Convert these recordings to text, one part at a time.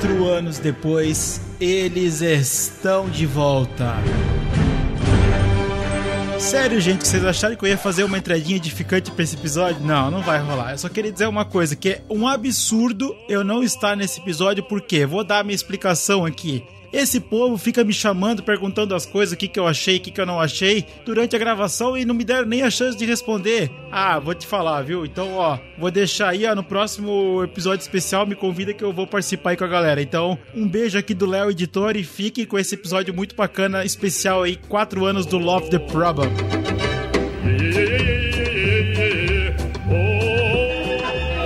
Quatro anos depois, eles estão de volta. Sério, gente, vocês acharam que eu ia fazer uma entradinha edificante pra esse episódio? Não, não vai rolar. Eu só queria dizer uma coisa, que é um absurdo eu não estar nesse episódio, por quê? Vou dar a minha explicação aqui. Esse povo fica me chamando, perguntando as coisas, o que, que eu achei, o que, que eu não achei, durante a gravação e não me deram nem a chance de responder. Ah, vou te falar, viu? Então, ó, vou deixar aí, ó, no próximo episódio especial, me convida que eu vou participar aí com a galera. Então, um beijo aqui do Léo Editor e fiquem com esse episódio muito bacana, especial aí, 4 anos do Love the Problem.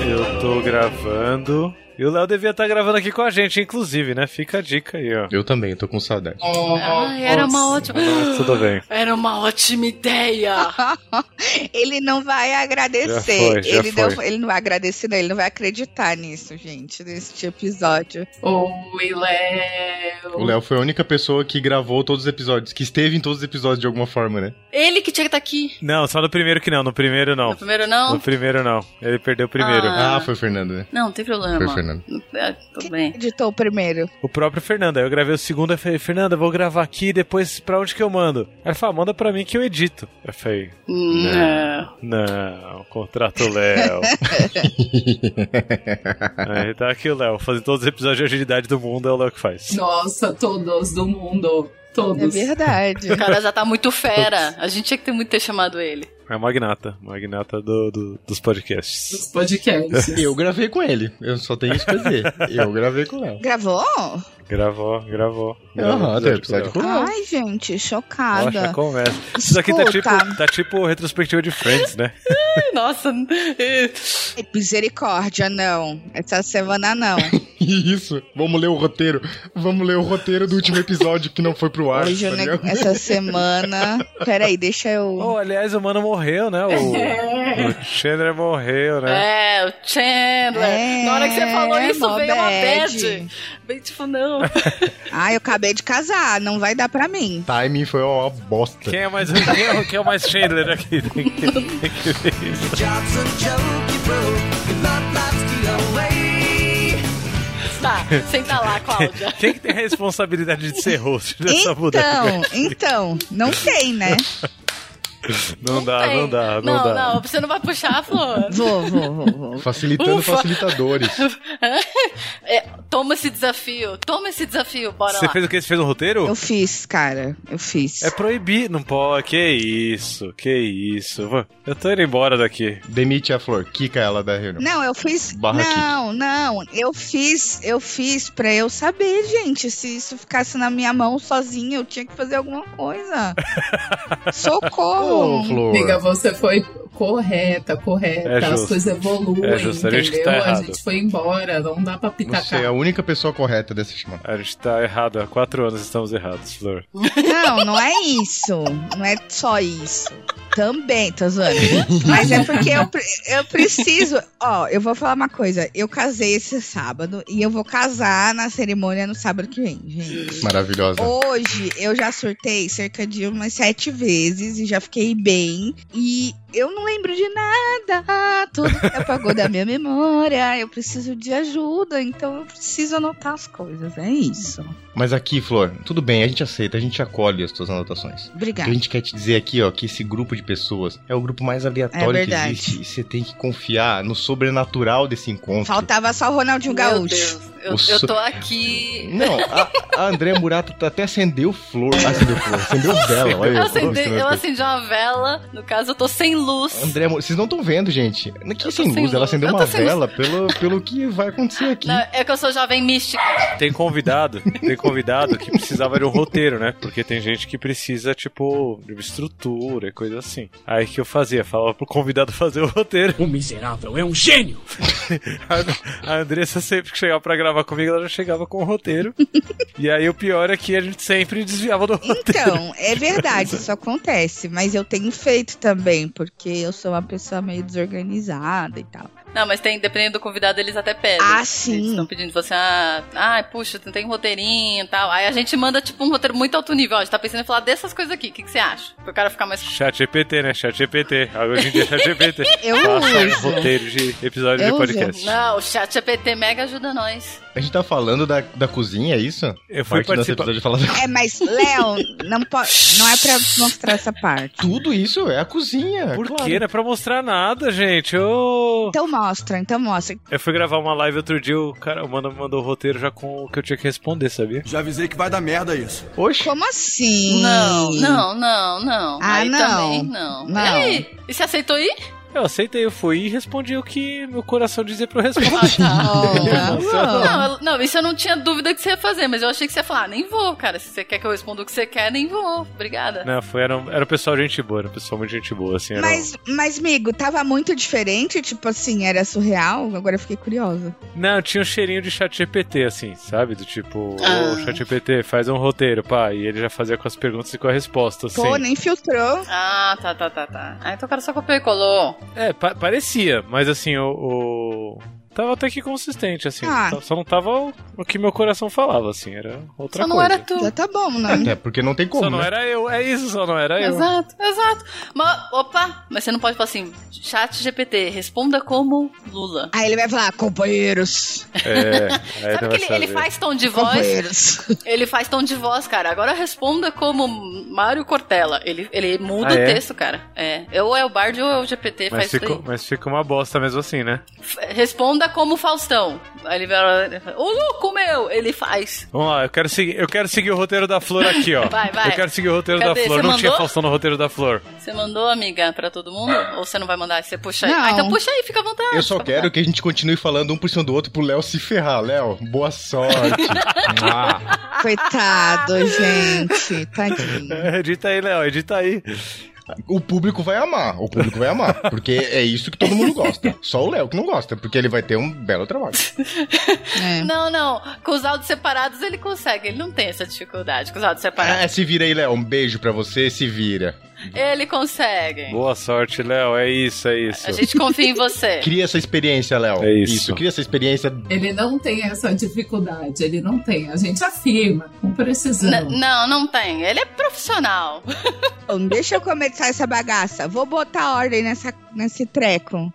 Eu tô gravando. E o Léo devia estar gravando aqui com a gente, inclusive, né? Fica a dica aí, ó. Eu também, tô com saudade. Ai, era uma ótima. Tudo bem. Era uma ótima ideia. ele não vai agradecer. Já foi, já ele, não, foi. ele não vai agradecer, não. Ele não vai acreditar nisso, gente, nesse episódio. Oi, Léo. O Léo foi a única pessoa que gravou todos os episódios, que esteve em todos os episódios de alguma forma, né? Ele que tinha que estar aqui. Não, só no primeiro que não. No primeiro não. No primeiro não? No primeiro não. Ele perdeu o primeiro. Ah. Ah, foi o Fernando, né? Não, não tem problema. Foi o Fernando. É, tudo bem. Editou o primeiro. O próprio Fernando. Aí eu gravei o segundo e falei, Fernanda, vou gravar aqui depois pra onde que eu mando? Aí ele falou, "Ah, manda pra mim que eu edito. Eu falei, Não. não, contrato o Léo. Aí tá aqui o Léo, fazendo todos os episódios de agilidade do mundo, é o Léo que faz. Nossa, todos do mundo. É Todos. verdade. O cara já tá muito fera. A gente tinha que ter muito ter chamado ele. É magnata, magnata do, do- dos podcasts. Dos podcasts. Eu gravei com ele. Eu só tenho isso pra dizer. Eu gravei com Léo. Gravou? Gravou, gravou. Aham, tem episódio com Léo. Ai, gente, Nossa, chocada. conversa. Isso aqui tá tipo, Escuta. tá tipo retrospectiva de Friends, né? Nossa. Misericórdia, não. Essa semana não. Isso. Vamos ler o roteiro. Vamos ler o roteiro do último episódio que não foi pro ar. Hoje, tá né, essa semana. Peraí, deixa eu. Oh, aliás, o mano morreu, né? O, o Chandler morreu, né? É, o Chandler. É, Na hora que você falou isso, veio uma bad. Bem tipo, não. Ah, eu acabei de casar, não vai dar pra mim. Timing foi uma bosta. Quem é mais quem é, quem é o mais Chandler aqui? Tem que, tem que ver isso. Tá, senta lá, Cláudia. Quem que tem a responsabilidade de ser host dessa mudança? Então, então, não tem, né? Não dá, tem. não dá, não, não, dá. não, você não vai puxar, Flor. Vou, vou, vou, vou. Facilitando Ufa. facilitadores. É, toma esse desafio, toma esse desafio, bora Você lá. fez o que? Você fez um roteiro? Eu fiz, cara. Eu fiz. É proibir. Não pode. Que isso, que isso. Vou- Eu tô indo embora daqui. Demite a Flor. Kika ela da reunião. Não, eu fiz. Barra não, não. Eu fiz, eu fiz pra eu saber, gente. Se isso ficasse na minha mão sozinha, eu tinha que fazer alguma coisa. Socorro! Ô, Flor. Amiga, você foi correta, correta. É As coisas evoluem, É justo, a gente que entendeu? tá a gente foi embora, não dá pra Você é pitacar. a única pessoa correta dessa chamada. A gente tá errado. Há quatro anos estamos errados, Flor. Não, não é isso. Não é só isso. Também, tô zoando. Mas é porque eu, eu preciso. Ó, eu vou falar uma coisa. Eu casei esse sábado e eu vou casar na cerimônia no sábado que vem, gente. Maravilhosa. Hoje eu já surtei cerca de umas sete vezes e já fiquei bem. E eu não lembro de nada. Tudo se apagou da minha memória. Eu preciso de ajuda, então eu preciso anotar as coisas. É isso. Mas aqui, Flor, tudo bem, a gente aceita, a gente acolhe as tuas anotações. O que Obrigada. a gente quer te dizer aqui, ó, que esse grupo de pessoas é o grupo mais É aleatório que verdade. existe. E você tem que confiar no sobrenatural desse encontro. Faltava só o Ronaldinho Meu Gaúcho. Deus, eu, O eu so- tô aqui. Não, a, a André Murato até acendeu flor. Acendeu flor, acendeu vela. Olha Eu eu, acendi, mostrando eu acendi uma vela, no caso eu tô sem luz. André, vocês não estão vendo, gente. Que Eu tô sem sem luz, ela luz. acendeu Eu uma sem vela pelo, pelo que vai acontecer aqui. Não, é que eu sou jovem mística. Tem convidado, tem convidado que precisava de um roteiro, né? Porque tem gente que precisa, tipo, de uma estrutura e coisa assim. Aí que eu fazia? Falava pro convidado fazer o roteiro. O miserável é um gênio! A Andressa sempre que chegava pra gravar comigo, ela já chegava com o roteiro. E aí o pior é que a gente sempre desviava do roteiro. Então, é verdade, isso acontece. Mas eu tenho feito também, porque eu sou uma pessoa meio desorganizada e tal. Não, mas tem, dependendo do convidado, eles até pedem. Ah, Eles sim. estão pedindo você, ah, ai, puxa, não tem um roteirinho e tal. Aí a gente manda, tipo, um roteiro muito alto nível. Ó, a gente tá pensando em falar dessas coisas aqui. O que, que você acha? Pro cara ficar mais. Chat GPT, né? Chat GPT. Hoje em dia é chat GPT. Eu Faça uso. roteiro de episódio Eu de uso. podcast. Não, o chat GPT mega ajuda nós. A gente tá falando da, da cozinha, é isso? Eu fui Parte participar. episódio falar da... É, mas, Léo, não, po- não é pra mostrar essa parte. Tudo isso é a cozinha. Por claro. quê? Não é pra mostrar nada, gente. Eu... Então mostra, então mostra. eu fui gravar uma live outro dia, o cara o mano me mandou o roteiro já com o que eu tinha que responder, sabia? Já avisei que vai dar merda isso. Oxe. Como assim? Não, não, não, não. Ah, Aí não. também não. Não. E aí? E você aceitou ir? Eu aceitei, eu fui e respondi o que meu coração dizia pra eu responder. Olha, Não, eu- não, isso eu não tinha dúvida que você ia fazer, mas eu achei que você ia falar, "Ah, nem vou, cara. Se você quer que eu responda o que você quer, nem vou. Obrigada. Não, foi, era, um, era um pessoal gente boa, era um pessoal muito gente boa, assim. Era Mas, mas, amigo, tava muito diferente, tipo assim, era surreal. Agora eu fiquei curiosa. um- Não, tinha um cheirinho de chat GPT, assim, sabe? Do tipo, Ah. ô, chat GPT, faz um roteiro, pá. E ele já fazia com as perguntas e com a resposta, assim. Pô, nem filtrou. Ah, tá, tá, tá, tá. Ah, então o cara só copiou e colou. É, pa- parecia, mas assim, o, o- Tava até que consistente, assim. Ah. Só- não tava o, o que meu coração falava, assim, era outra só não coisa. era tu. Já tá bom, né? Até porque não tem como, Só não né? era eu, é isso, só não era eu. Exato, exato. Mas, opa, mas você não pode falar assim, chat GPT, responda como Lula. Aí ele vai falar, companheiros. É, Sabe que ele, ele faz tom de voz? Companheiros. Ele faz tom de voz, cara. Agora responda como Mário Cortella. Ele, ele muda Ah, o é? texto, cara. É. Ou é o Bard ou é o GPT, Mas faz daí. mas fica uma bosta mesmo assim, né? F- Responda como Faustão. Aí ele vai Ô louco meu! Ele faz. Vamos lá, eu quero seguir, eu quero seguir o roteiro da Flor aqui, ó. Vai, vai. Eu quero seguir o roteiro Cadê? da Flor. Você Não tinha mandou? Faustão no roteiro da Flor. Você mandou, amiga, pra todo mundo? Ou você não vai mandar? Você puxa aí? Não. Ah, então puxa aí, fica à vontade. Eu só quero que a gente continue falando um por cima do outro pro Léo se ferrar. Léo, boa sorte. Ah. Coitado, gente. Tadinho. Edita aí, Léo, edita aí. O público vai amar, o público vai amar. Porque é isso que todo mundo gosta. Só o Léo que não gosta, porque ele vai ter um belo trabalho. É. Não, não. Com os áudios separados ele consegue. Ele não tem essa dificuldade com os áudios É, separados. se vira aí, Léo. Um beijo pra você, se vira. Ele consegue. Boa sorte, Léo. É isso, é isso. A gente confia em você. Cria essa experiência, Léo. É isso. cria essa experiência. Ele não tem essa dificuldade, ele não tem. A gente afirma com precisão. N- não, não tem. Ele é profissional. Bom, deixa eu começar essa bagaça. Vou botar ordem nessa, nesse treco.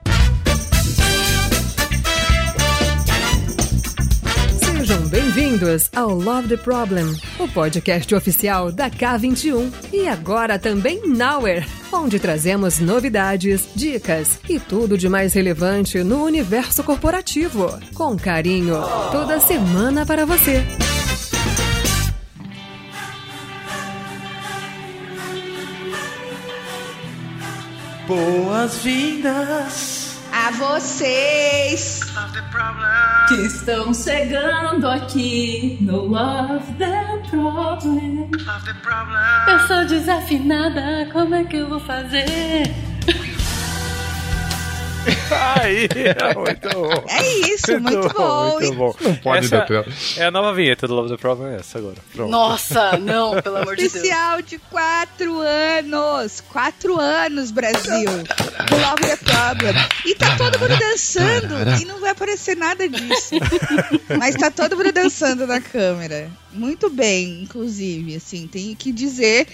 Bem-vindos ao Love the Problem, o podcast oficial da K21 e agora também Nowhere, onde trazemos novidades, dicas e tudo de mais relevante no universo corporativo, com carinho, toda semana para você. Boas-vindas. A vocês! Que estão chegando aqui no Love the Problem. Eu sou desafinada, como é que eu vou fazer? Aí, muito bom. É isso, muito bom. Muito bom. Não pode essa dar. É a nova vinheta do Love the Problem, é essa agora. Pronto. Nossa, não, pelo amor de Deus. Especial de quatro anos! Quatro anos, Brasil! Do Love the Problem. E tá todo mundo dançando e não vai aparecer nada disso. Mas tá todo mundo dançando na câmera. Muito bem, inclusive, assim, tenho que dizer.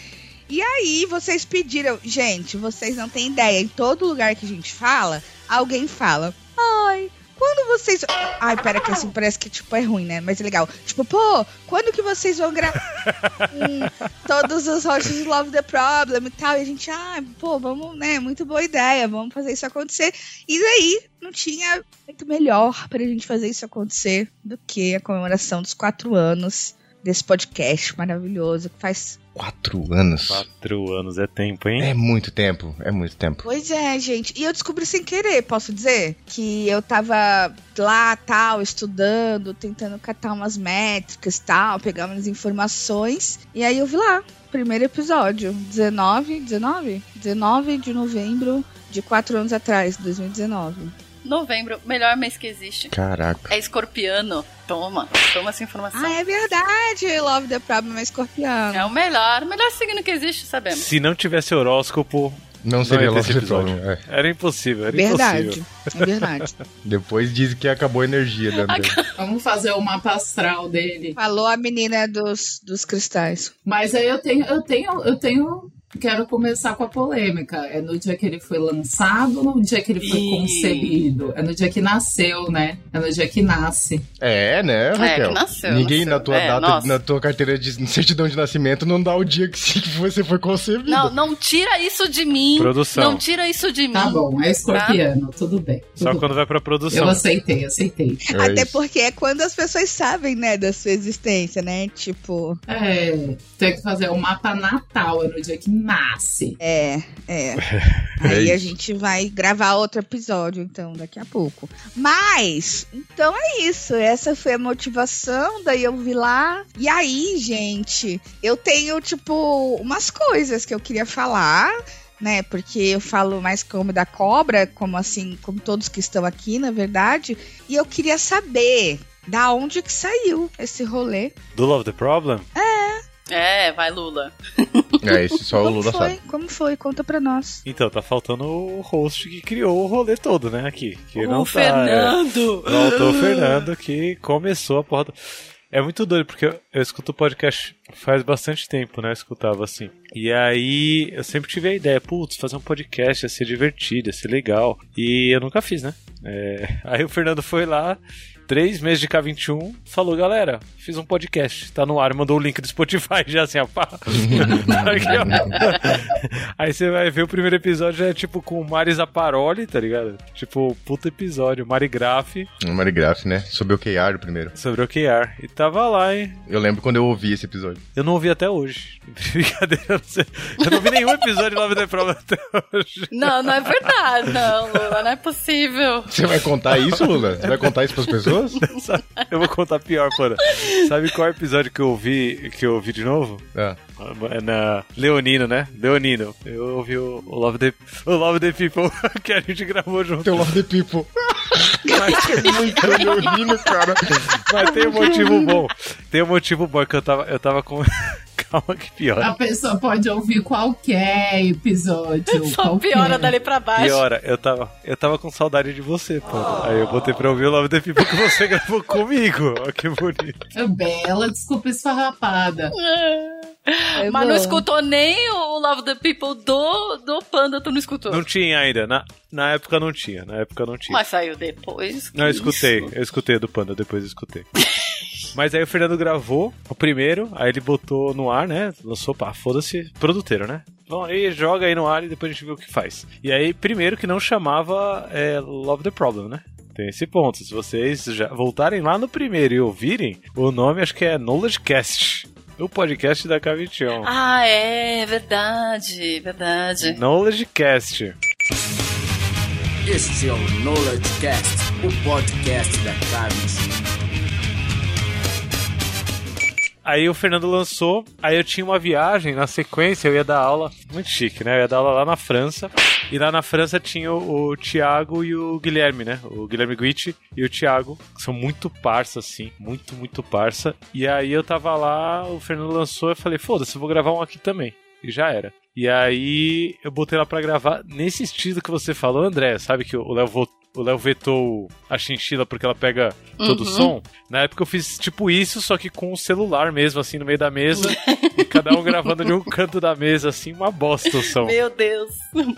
E aí, vocês pediram. Gente, vocês não têm ideia. Em todo lugar que a gente fala, alguém fala. Ai, quando vocês. Ai, pera, que assim parece que tipo, é ruim, né? Mas é legal. Tipo, pô, quando que vocês vão gravar Hum, todos os de Love the Problem e tal? E a gente, ah, pô, vamos, né? Muito boa ideia, vamos fazer isso acontecer. E daí, não tinha muito melhor pra gente fazer isso acontecer do que a comemoração dos quatro anos desse podcast maravilhoso que faz Quatro anos. Quatro anos é tempo, hein? É muito tempo, é muito tempo. Pois é, gente. E eu descobri sem querer, posso dizer? Que eu tava lá, tal, estudando, tentando catar umas métricas tal, pegar umas informações. E aí eu vi lá, primeiro episódio, 19, 19? 19 de novembro de quatro anos atrás, 2019. Novembro, melhor mês que existe. Caraca. É escorpiano. Toma, toma essa informação. Ah, é verdade, Love the Problem é escorpião. É o melhor, o melhor signo que existe, sabemos. Se não tivesse horóscopo, Não seria the episódio. Problem. é. era impossível, era Verdade, impossível. é verdade. Depois dizem que acabou a energia da dele. Vamos fazer o mapa astral dele. Falou a menina dos, dos cristais. Mas aí eu tenho, eu tenho, eu tenho quero começar com a polêmica. É no dia que ele foi lançado ou no dia que ele foi Ih. concebido? É no dia que nasceu, né? É no dia que nasce. É, né, Raquel? que nasceu, Ninguém nasceu. na tua É, data, nossa. na tua carteira de certidão de nascimento não dá o dia que você foi concebido. Não, não tira isso de mim. Produção. Não tira isso de mim. Tá bom, é escorpiano, tudo bem. Só tudo quando vai pra bem. produção. Eu aceitei, aceitei. É Até isso. porque é quando as pessoas sabem, né, da sua existência, né? Tipo, É, tem que fazer o mapa natal, é no dia que nasce. é, é. Aí a gente vai gravar outro episódio, então, daqui a pouco. Mas, então é isso. Essa foi a motivação, daí eu vi lá. E aí, gente, eu tenho, tipo, umas coisas que eu queria falar. Né, porque eu falo mais como da cobra, como assim, como todos que estão aqui, na verdade. E eu queria saber da onde que saiu esse rolê. Do Love the Problem? É, vai, Lula. É, esse só o Lula foi? sabe. Como foi? Conta pra nós. Então, tá faltando o host que criou o rolê todo, né? Aqui. Que o não tá, Fernando. é. Faltou o Fernando que começou a porra. do- É muito doido, porque eu, eu escuto podcast faz bastante tempo, né? Eu escutava assim. E aí eu sempre tive a ideia, putz, fazer um podcast ia ser divertido, ia ser legal. E eu nunca fiz, né? É, Aí o Fernando foi lá, três meses de K21, falou, galera, fiz um podcast, tá no ar, mandou o link do Spotify já assim, ó, pá. Aí você vai ver o primeiro episódio é tipo com o Mari Zaparoli, tá ligado? Tipo, puta episódio, Mari Graff Um Marigraf, né? Sobre o QR primeiro. sobre o OKR. E tava lá, hein? Eu lembro quando eu ouvi esse episódio. Eu não ouvi até hoje. Brincadeira, eu não sei. Eu não vi nenhum episódio de Love the Problem até hoje. Não, não é verdade, não, Lula, não é possível. Você vai contar isso, Lula? Você vai contar isso pras pessoas? Eu vou contar pior, porra. Sabe qual episódio que eu ouvi, que eu ouvi de novo? Ah. É na Leonino, né? Leonino. Eu ouvi o, o Love the, o Love the People que a gente gravou junto. Teu Love the People. Mas, Muito leonino, cara. mas tem um motivo bom. Tem um motivo bom que eu tava, eu tava com. Calma que piora. A pessoa pode ouvir qualquer episódio. Só qualquer. piora dali pra baixo. Piora, eu tava, eu tava com saudade de você, pô. Aí eu botei pra ouvir o Love the People que você gravou comigo. Ó, que bonito. É Bela desculpa esfarrapada. É Mas não escutou nem o Love the People do, do Panda, tu não escutou. Não tinha ainda. Na, na época não tinha. Na época não tinha. Mas saiu depois. Não, eu escutei. isso? Eu escutei do Panda, depois eu escutei. Mas aí o Fernando gravou o primeiro, aí ele botou no ar, né? Lançou, pá, foda-se, produteiro, né? Vamos aí, joga aí no ar e depois a gente vê o que faz. E aí, primeiro que não chamava é, Love the Problem, né? Tem esse ponto. Se vocês já voltarem lá no primeiro e ouvirem, o nome acho que é Knowledge Cast. O podcast da K21. Ah, é, verdade, verdade. Knowledge Cast. Este é o Knowledge Cast, o podcast da K21. Aí o Fernando lançou, aí eu tinha uma viagem na sequência, eu ia dar aula, muito chique, né? Eu ia dar aula lá na França, e lá na França tinha o, o Thiago e o Guilherme, né? O Guilherme Guitti e o Thiago, que são muito parça, assim, muito, muito parça. E aí eu tava lá, o Fernando lançou, eu falei, foda-se, eu vou gravar um aqui também. E já era. E aí eu botei lá pra gravar nesse estilo que você falou, André, sabe que o Léo o Léo vetou a chinchila porque ela pega todo o Uhum. som. Na época eu fiz tipo isso, só que com o celular mesmo, assim, no meio da mesa. e cada um gravando de um canto da mesa, assim, uma bosta o som. Meu Deus.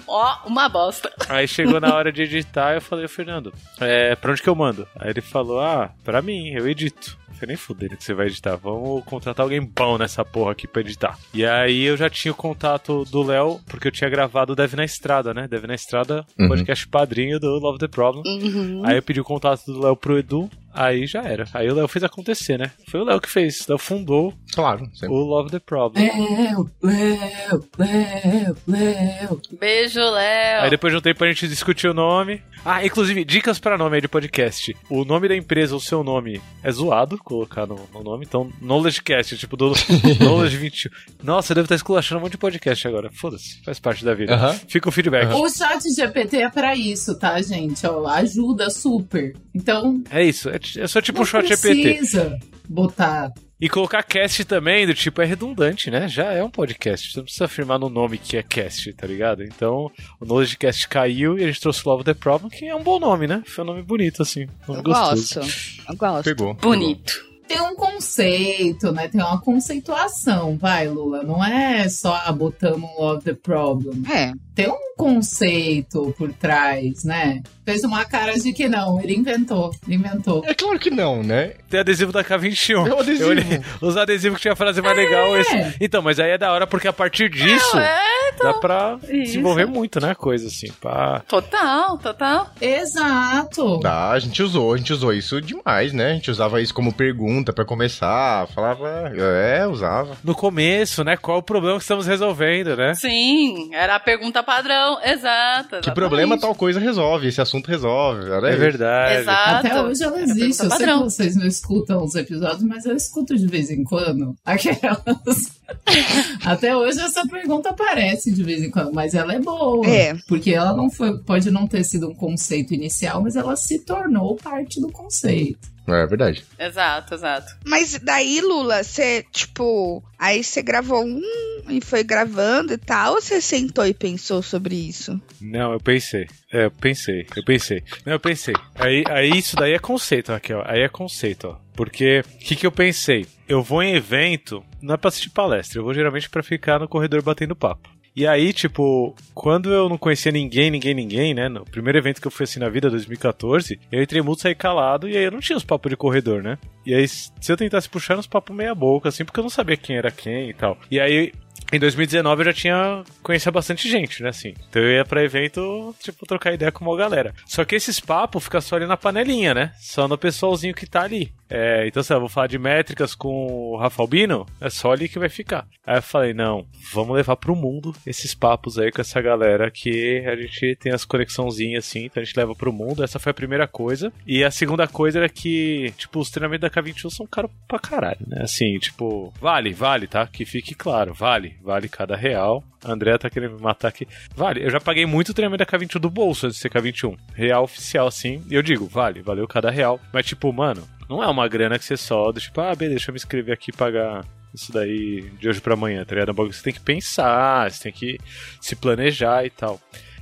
Ó, uma bosta. Aí chegou na hora de editar, eu falei, Fernando, é, pra onde que eu mando? Aí ele falou, ah, pra mim, eu edito. Nem fudendo que você vai editar, vamos contratar alguém bom nessa porra aqui pra editar. E aí eu já tinha o contato do Léo, porque eu tinha gravado o Deve na Estrada, né? Deve na Estrada, Uhum. podcast padrinho do Love the Problem. Uhum. Aí eu pedi o contato do Léo pro Edu, aí já era. Aí o Léo fez acontecer, né? Foi o Léo que fez. O Léo fundou Claro, sempre. o Love the Problem. Léo, Léo, Léo, Léo. Beijo, Léo. Aí depois de um tempo a gente discutiu o nome. Ah, inclusive, dicas pra nome aí de podcast. O nome da empresa, o seu nome, é zoado colocar no, no nome. Então, KnowledgeCast, tipo do Knowledge 21. Nossa, eu devo estar esculachando um monte de podcast agora. Foda-se, faz parte da vida. Aham. Fica o feedback. O chat GPT é pra isso, tá, gente? Ó, ajuda super. Então, É isso, é, é só tipo não um shot GPT. precisa botar E colocar cast também, do tipo, é redundante, né? Já é um podcast. Você não precisa afirmar no nome que é cast, tá ligado? Então, o KnowledgeCast caiu e a gente trouxe o Love the Problem, que é um bom nome, né? Foi um nome bonito, assim. Um nome Eu gostoso. gosto. Eu gosto. Pegou. Bonito. Tem um conceito, né? Tem uma conceituação, vai, Lula. Não é só ah, botamos um love the problem. É. Tem um conceito por trás, né? Fez uma cara de que não, ele inventou, ele inventou. É claro que não, né? Tem adesivo da K21. É o adesivo. Eu olhei, os adesivos que tinha a frase mais legal. Esse... Então, mas aí é da hora porque a partir disso É, então. dá pra Isso. desenvolver muito, né? Coisa assim. Pá. Total, total. Exato. Dá, a gente usou, a gente usou isso demais, né? A gente usava isso como pergunta pra começar, falava, é, usava. No começo, né? Qual o problema que estamos resolvendo, né? Sim, era a pergunta padrão. Exato. Que problema tal coisa resolve, esse assunto resolve. Era É isso. verdade. Exato. Até hoje ela existe. pergunta Eu sei que vocês não escutam os episódios, mas eu escuto de vez em quando. Aquelas. Até hoje essa pergunta aparece de vez em quando, mas ela é boa. É. Porque ela não foi, pode não ter sido um conceito inicial, mas ela se tornou parte do conceito. É verdade. Exato, exato. Mas daí, Lula, você, tipo, aí você gravou um e foi gravando e tal, ou você sentou e pensou sobre isso? Não, eu pensei. É, eu pensei, eu pensei. Não, eu pensei. Aí, aí isso daí é conceito, Raquel. Aí é conceito, ó. Porque, o que, que eu pensei? Eu vou em evento, não é pra assistir palestra, eu vou geralmente pra ficar no corredor batendo papo. E aí, tipo, quando eu não conhecia ninguém, ninguém, ninguém, né? No primeiro evento que eu fui assim na vida, 2014, eu entrei muito, saí calado, e aí eu não tinha os papos de corredor, né? E aí, se eu tentasse puxar uns papos meia boca, assim, porque eu não sabia quem era quem e tal. E aí, em 2019 eu já tinha conhecia bastante gente, né, assim. Então eu ia pra evento, tipo, trocar ideia com uma galera. Só que esses papos ficam só ali na panelinha, né? Só no pessoalzinho que tá ali. É, então, sei lá, vou falar de métricas com o Rafa Albino, é só ali que vai ficar. Aí eu falei, não, vamos levar pro mundo esses papos aí com essa galera que a gente tem as conexãozinhas assim, então a gente leva pro mundo. Essa foi a primeira coisa. E a segunda coisa era que, tipo, os treinamentos da K21 são caros pra caralho, né? Assim, tipo, vale, vale, tá? Que fique claro, vale, vale cada real. A Andrea tá querendo me matar aqui. Vale, eu já paguei muito treinamento da K21 do bolso antes de ser K21. Real oficial, assim. E eu digo, vale, valeu cada real. Mas, tipo, mano, não é uma grana que você só, tipo, ah, beleza, deixa eu me inscrever aqui e pagar isso daí de hoje pra amanhã, tá ligado? É um bagulho Você tem que pensar, você tem que se planejar e tal.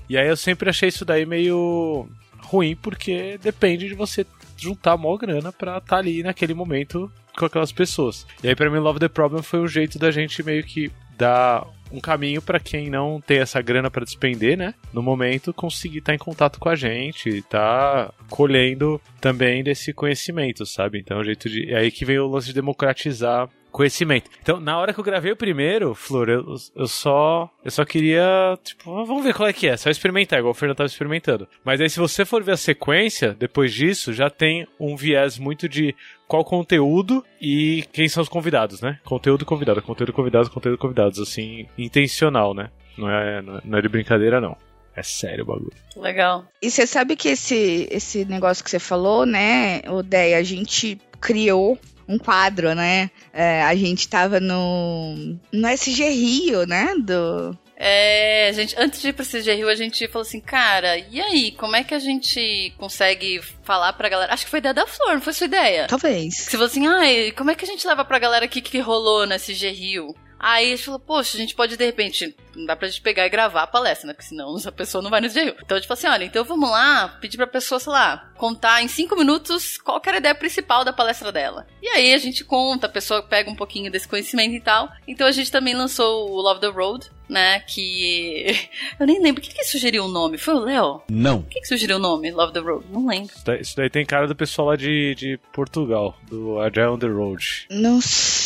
E aí eu sempre achei isso daí meio ruim, porque depende de você juntar mó grana pra estar ali naquele momento com aquelas pessoas. E aí pra mim Love the Problem foi um jeito da gente meio que dar um caminho pra quem não tem essa grana pra despender, né? No momento conseguir estar em contato com a gente, tá colhendo também desse conhecimento, sabe? Então é um jeito de é aí que vem o lance de democratizar conhecimento. Então, na hora que eu gravei o primeiro, Flor, eu, eu só eu só queria, tipo, ah, vamos ver qual é que é, só experimentar, igual o Fernando tava experimentando. Mas aí se você for ver a sequência, depois disso, já tem um viés muito de qual conteúdo e quem são os convidados, né? Conteúdo convidado, conteúdo convidados, conteúdo convidados, assim, intencional, né? Não é, não é- não é de brincadeira, não. É sério o bagulho. Legal. E você sabe que esse, esse negócio que você falou, né, Odeia, a gente criou um quadro, né? É, a gente tava no, no SG Rio, né? Do, É, gente, antes de ir pro CG Rio, a gente falou assim, cara, e aí, como é que a gente consegue falar pra galera? Acho que foi ideia da Flor, não foi sua ideia? talvez. Você falou assim, ai, como é que a gente leva pra galera aqui que rolou no SG Rio? Aí a gente falou, poxa, a gente pode de repente, não dá pra gente pegar e gravar a palestra, né? Porque senão a pessoa não vai no SG Rio. Então a gente falou assim, olha, então vamos lá, pedir pra pessoa, sei lá, contar em cinco minutos qual que era a ideia principal da palestra dela. E aí a gente conta, a pessoa pega um pouquinho desse conhecimento e tal. Então a gente também lançou o Love the Road, né? Que. Eu nem lembro. Quem que sugeriu o nome? Foi o Léo? Não. Quem que sugeriu o nome? Love the Road? Não lembro. Isso daí, isso daí tem cara do pessoal lá de, de Portugal, do Agile on the Road. Não sei,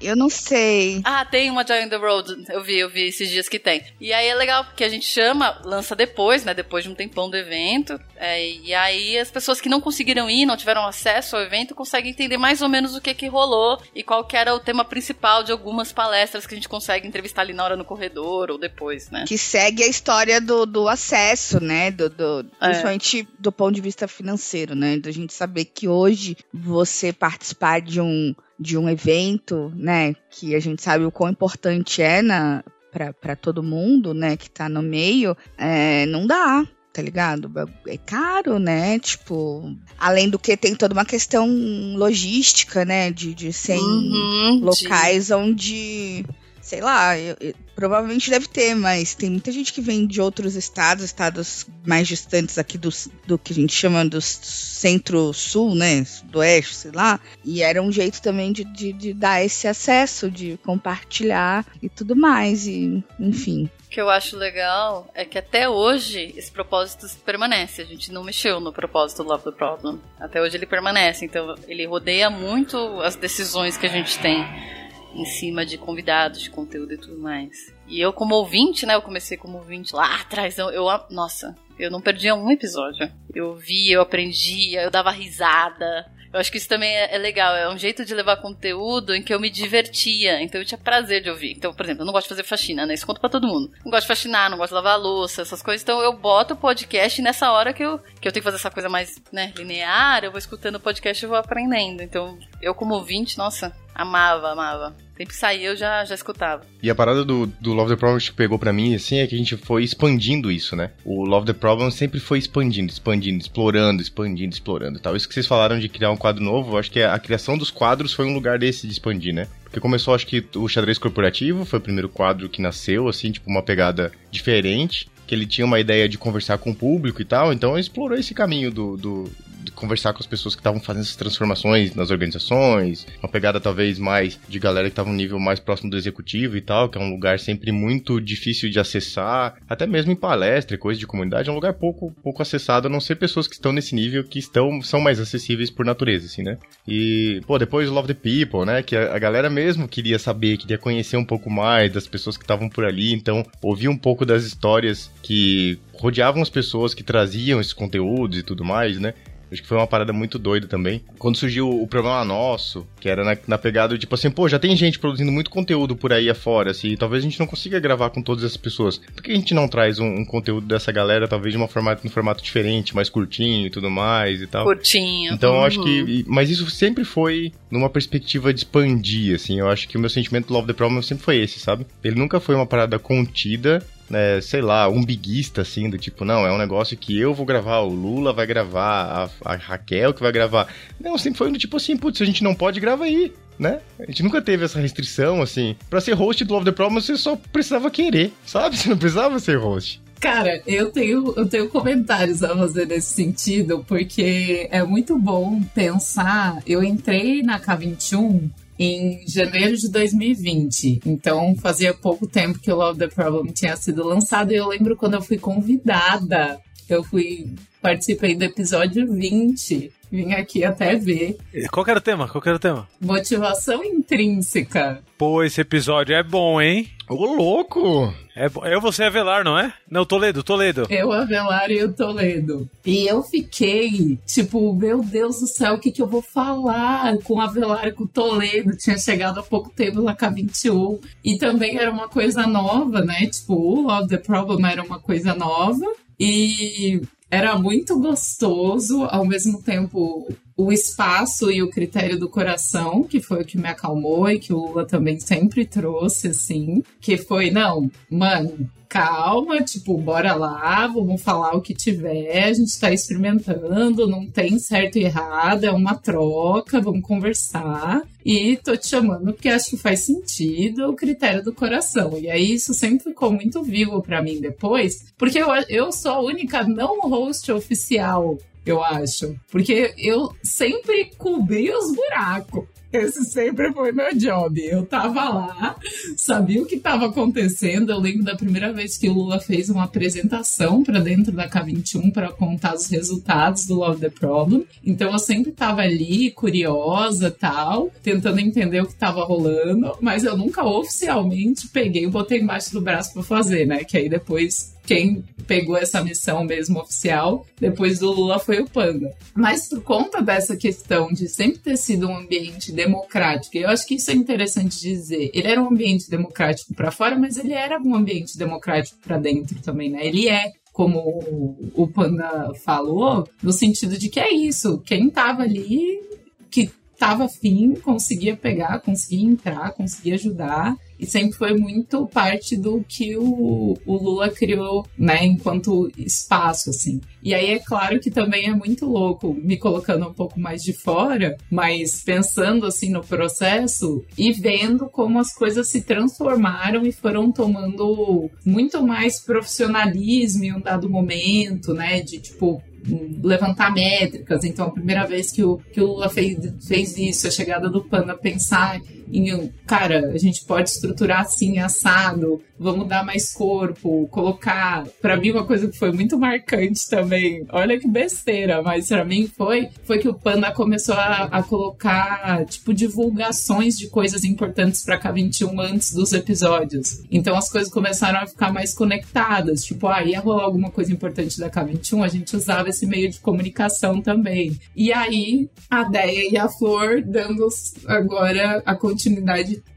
eu não sei. Ah, tem uma Joy on the Road. Eu vi, eu vi esses dias que tem. E aí é legal, porque a gente chama, lança depois, né? Depois de um tempão do evento. É, e aí as pessoas que não conseguiram ir, não tiveram acesso ao evento, conseguem entender mais ou menos o que que rolou e qual que era o tema principal de algumas palestras que a gente consegue entrevistar ali na hora no corredor ou depois, né? Que segue a história do, do acesso, né? Do, do, É. Principalmente do ponto de vista financeiro, né? Da gente saber que hoje você participar de um, de um evento, né? Que a gente sabe o quão importante é na, pra, pra todo mundo, né? Que tá no meio, é, não dá. Tá ligado? É caro, né? Tipo, além do que tem toda uma questão logística, né? De, de ser Uhum, de- locais onde sei lá, eu- eu- provavelmente deve ter, mas tem muita gente que vem de outros estados, estados mais distantes aqui do, do que a gente chama do centro-sul, né? Do oeste, sei lá. E era um jeito também de, de, de dar esse acesso, de compartilhar e tudo mais. E, enfim. O que eu acho legal é que até hoje esse propósito permanece. A gente não mexeu no propósito Love the Problem. Até hoje ele permanece. Então ele rodeia muito as decisões que a gente tem em cima de convidados, de conteúdo e tudo mais. E eu, como ouvinte, né? Eu comecei como ouvinte lá atrás. Eu, eu nossa, eu não perdia um episódio. Eu via, eu aprendia, eu dava risada. Eu acho que isso também é, é legal, é um jeito de levar conteúdo em que eu me divertia, então eu tinha prazer de ouvir. Então, por exemplo, eu não gosto de fazer faxina, né? Isso conta pra todo mundo. Não gosto de faxinar, não gosto de lavar louça, essas coisas. Então eu boto o podcast nessa hora que eu, que eu tenho que fazer essa coisa mais, né, linear, eu vou escutando o podcast e vou aprendendo. Então, eu como ouvinte, nossa, amava, amava. Sempre que saía eu já, já escutava. E a parada do, do Love the Problem que pegou pra mim, assim, é que a gente foi expandindo isso, né? O Love the Problem sempre foi expandindo, expandindo, explorando, expandindo, explorando tal. Isso que vocês falaram de criar um quadro novo, eu acho que a criação dos quadros foi um lugar desse de expandir, né? Porque começou, acho que o xadrez corporativo foi o primeiro quadro que nasceu, assim, tipo, uma pegada diferente. Que ele tinha uma ideia de conversar com o público e tal, então explorou esse caminho do, do conversar com as pessoas que estavam fazendo essas transformações nas organizações, uma pegada talvez mais de galera que estava um nível mais próximo do executivo e tal, que é um lugar sempre muito difícil de acessar, até mesmo em palestra e coisa de comunidade, é um lugar pouco, pouco acessado, a não ser pessoas que estão nesse nível que estão, são mais acessíveis por natureza, assim, né? E, pô, depois Love the People, né? Que a, a galera mesmo queria saber, queria conhecer um pouco mais das pessoas que estavam por ali, então ouvir um pouco das histórias que rodeavam as pessoas que traziam esses conteúdos e tudo mais, né? Acho que foi uma parada muito doida também. Quando surgiu o programa nosso, que era na, na pegada, tipo assim, pô, já tem gente produzindo muito conteúdo por aí afora, assim, talvez a gente não consiga gravar com todas essas pessoas. Por que a gente não traz um, um conteúdo dessa galera, talvez de uma formato, um formato diferente, mais curtinho e tudo mais e tal? Curtinho. Então eu acho Uhum. que. Mas isso sempre foi numa perspectiva de expandir, assim. Eu acho que o meu sentimento do Love the Problem sempre foi esse, sabe? Ele nunca foi uma parada contida né, sei lá, um biguista, assim, do tipo, não, é um negócio que eu vou gravar, o Lula vai gravar, a, a Raquel que vai gravar. Não, sempre foi do tipo assim, putz, a gente não pode, grava aí, né? A gente nunca teve essa restrição, assim. Pra ser host do Love the Problem, você só precisava querer, sabe? Você não precisava ser host. Cara, eu tenho, eu tenho comentários a fazer nesse sentido, porque é muito bom pensar. Eu entrei na K21 em janeiro de 2020, então fazia pouco tempo que o Love the Problem tinha sido lançado, e eu lembro quando eu fui convidada. Eu fui. Participei do episódio 20. Vim aqui até ver. Qual que era o tema? Qual que era o tema? Motivação intrínseca. Pô, esse episódio é bom, hein? Ô, louco! É bo... Eu, você, Avelar, não é? Não, Toledo, Toledo. Eu, Avelar e o Toledo. E eu fiquei, tipo, meu Deus do céu, o que, que eu vou falar com o Avelar e com o Toledo? Tinha chegado há pouco tempo na K21. E também era uma coisa nova, né? Tipo, o Love the Problem era uma coisa nova. E era muito gostoso, ao mesmo tempo o espaço e o critério do coração, que foi o que me acalmou e que o Lula também sempre trouxe, assim, que foi, não, mano, calma, tipo, bora lá, vamos falar o que tiver, a gente tá experimentando, não tem certo e errado, é uma troca, vamos conversar. E tô te chamando porque acho que faz sentido o critério do coração. E aí isso sempre ficou muito vivo para mim depois, porque eu, eu sou a única não host oficial eu acho. Porque eu sempre cobri os buracos. Esse sempre foi meu job. Eu tava lá, sabia o que estava acontecendo. Eu lembro da primeira vez que o Lula fez uma apresentação para dentro da K21 para contar os resultados do Love the Problem. Então eu sempre tava ali, curiosa tal, tentando entender o que tava rolando, mas eu nunca oficialmente peguei e botei embaixo do braço para fazer, né? Que aí depois quem pegou essa missão mesmo oficial depois do Lula foi o Panda. Mas por conta dessa questão de sempre ter sido um ambiente democrático, eu acho que isso é interessante dizer. Ele era um ambiente democrático para fora, mas ele era um ambiente democrático para dentro também, né? Ele é como o Panda falou, no sentido de que é isso, quem tava ali que tava afim, conseguia pegar, conseguia entrar, conseguia ajudar. E sempre foi muito parte do que o, o Lula criou, né, enquanto espaço, assim. E aí é claro que também é muito louco, me colocando um pouco mais de fora, mas pensando assim no processo e vendo como as coisas se transformaram e foram tomando muito mais profissionalismo em um dado momento, né, de tipo levantar métricas. Então, a primeira vez que o, que o Lula fez, fez isso, a chegada do PAN a pensar em, cara, a gente pode estruturar assim, assado, vamos dar mais corpo, colocar. Para mim, uma coisa que foi muito marcante também, olha que besteira, mas para mim foi, foi que o Panda começou a, a colocar, tipo, divulgações de coisas importantes para K21 antes dos episódios. Então as coisas começaram a ficar mais conectadas. Tipo, ah, ia rolar alguma coisa importante da K21, a gente usava esse meio de comunicação também. E aí, a Deia e a Flor dando agora a continuidade,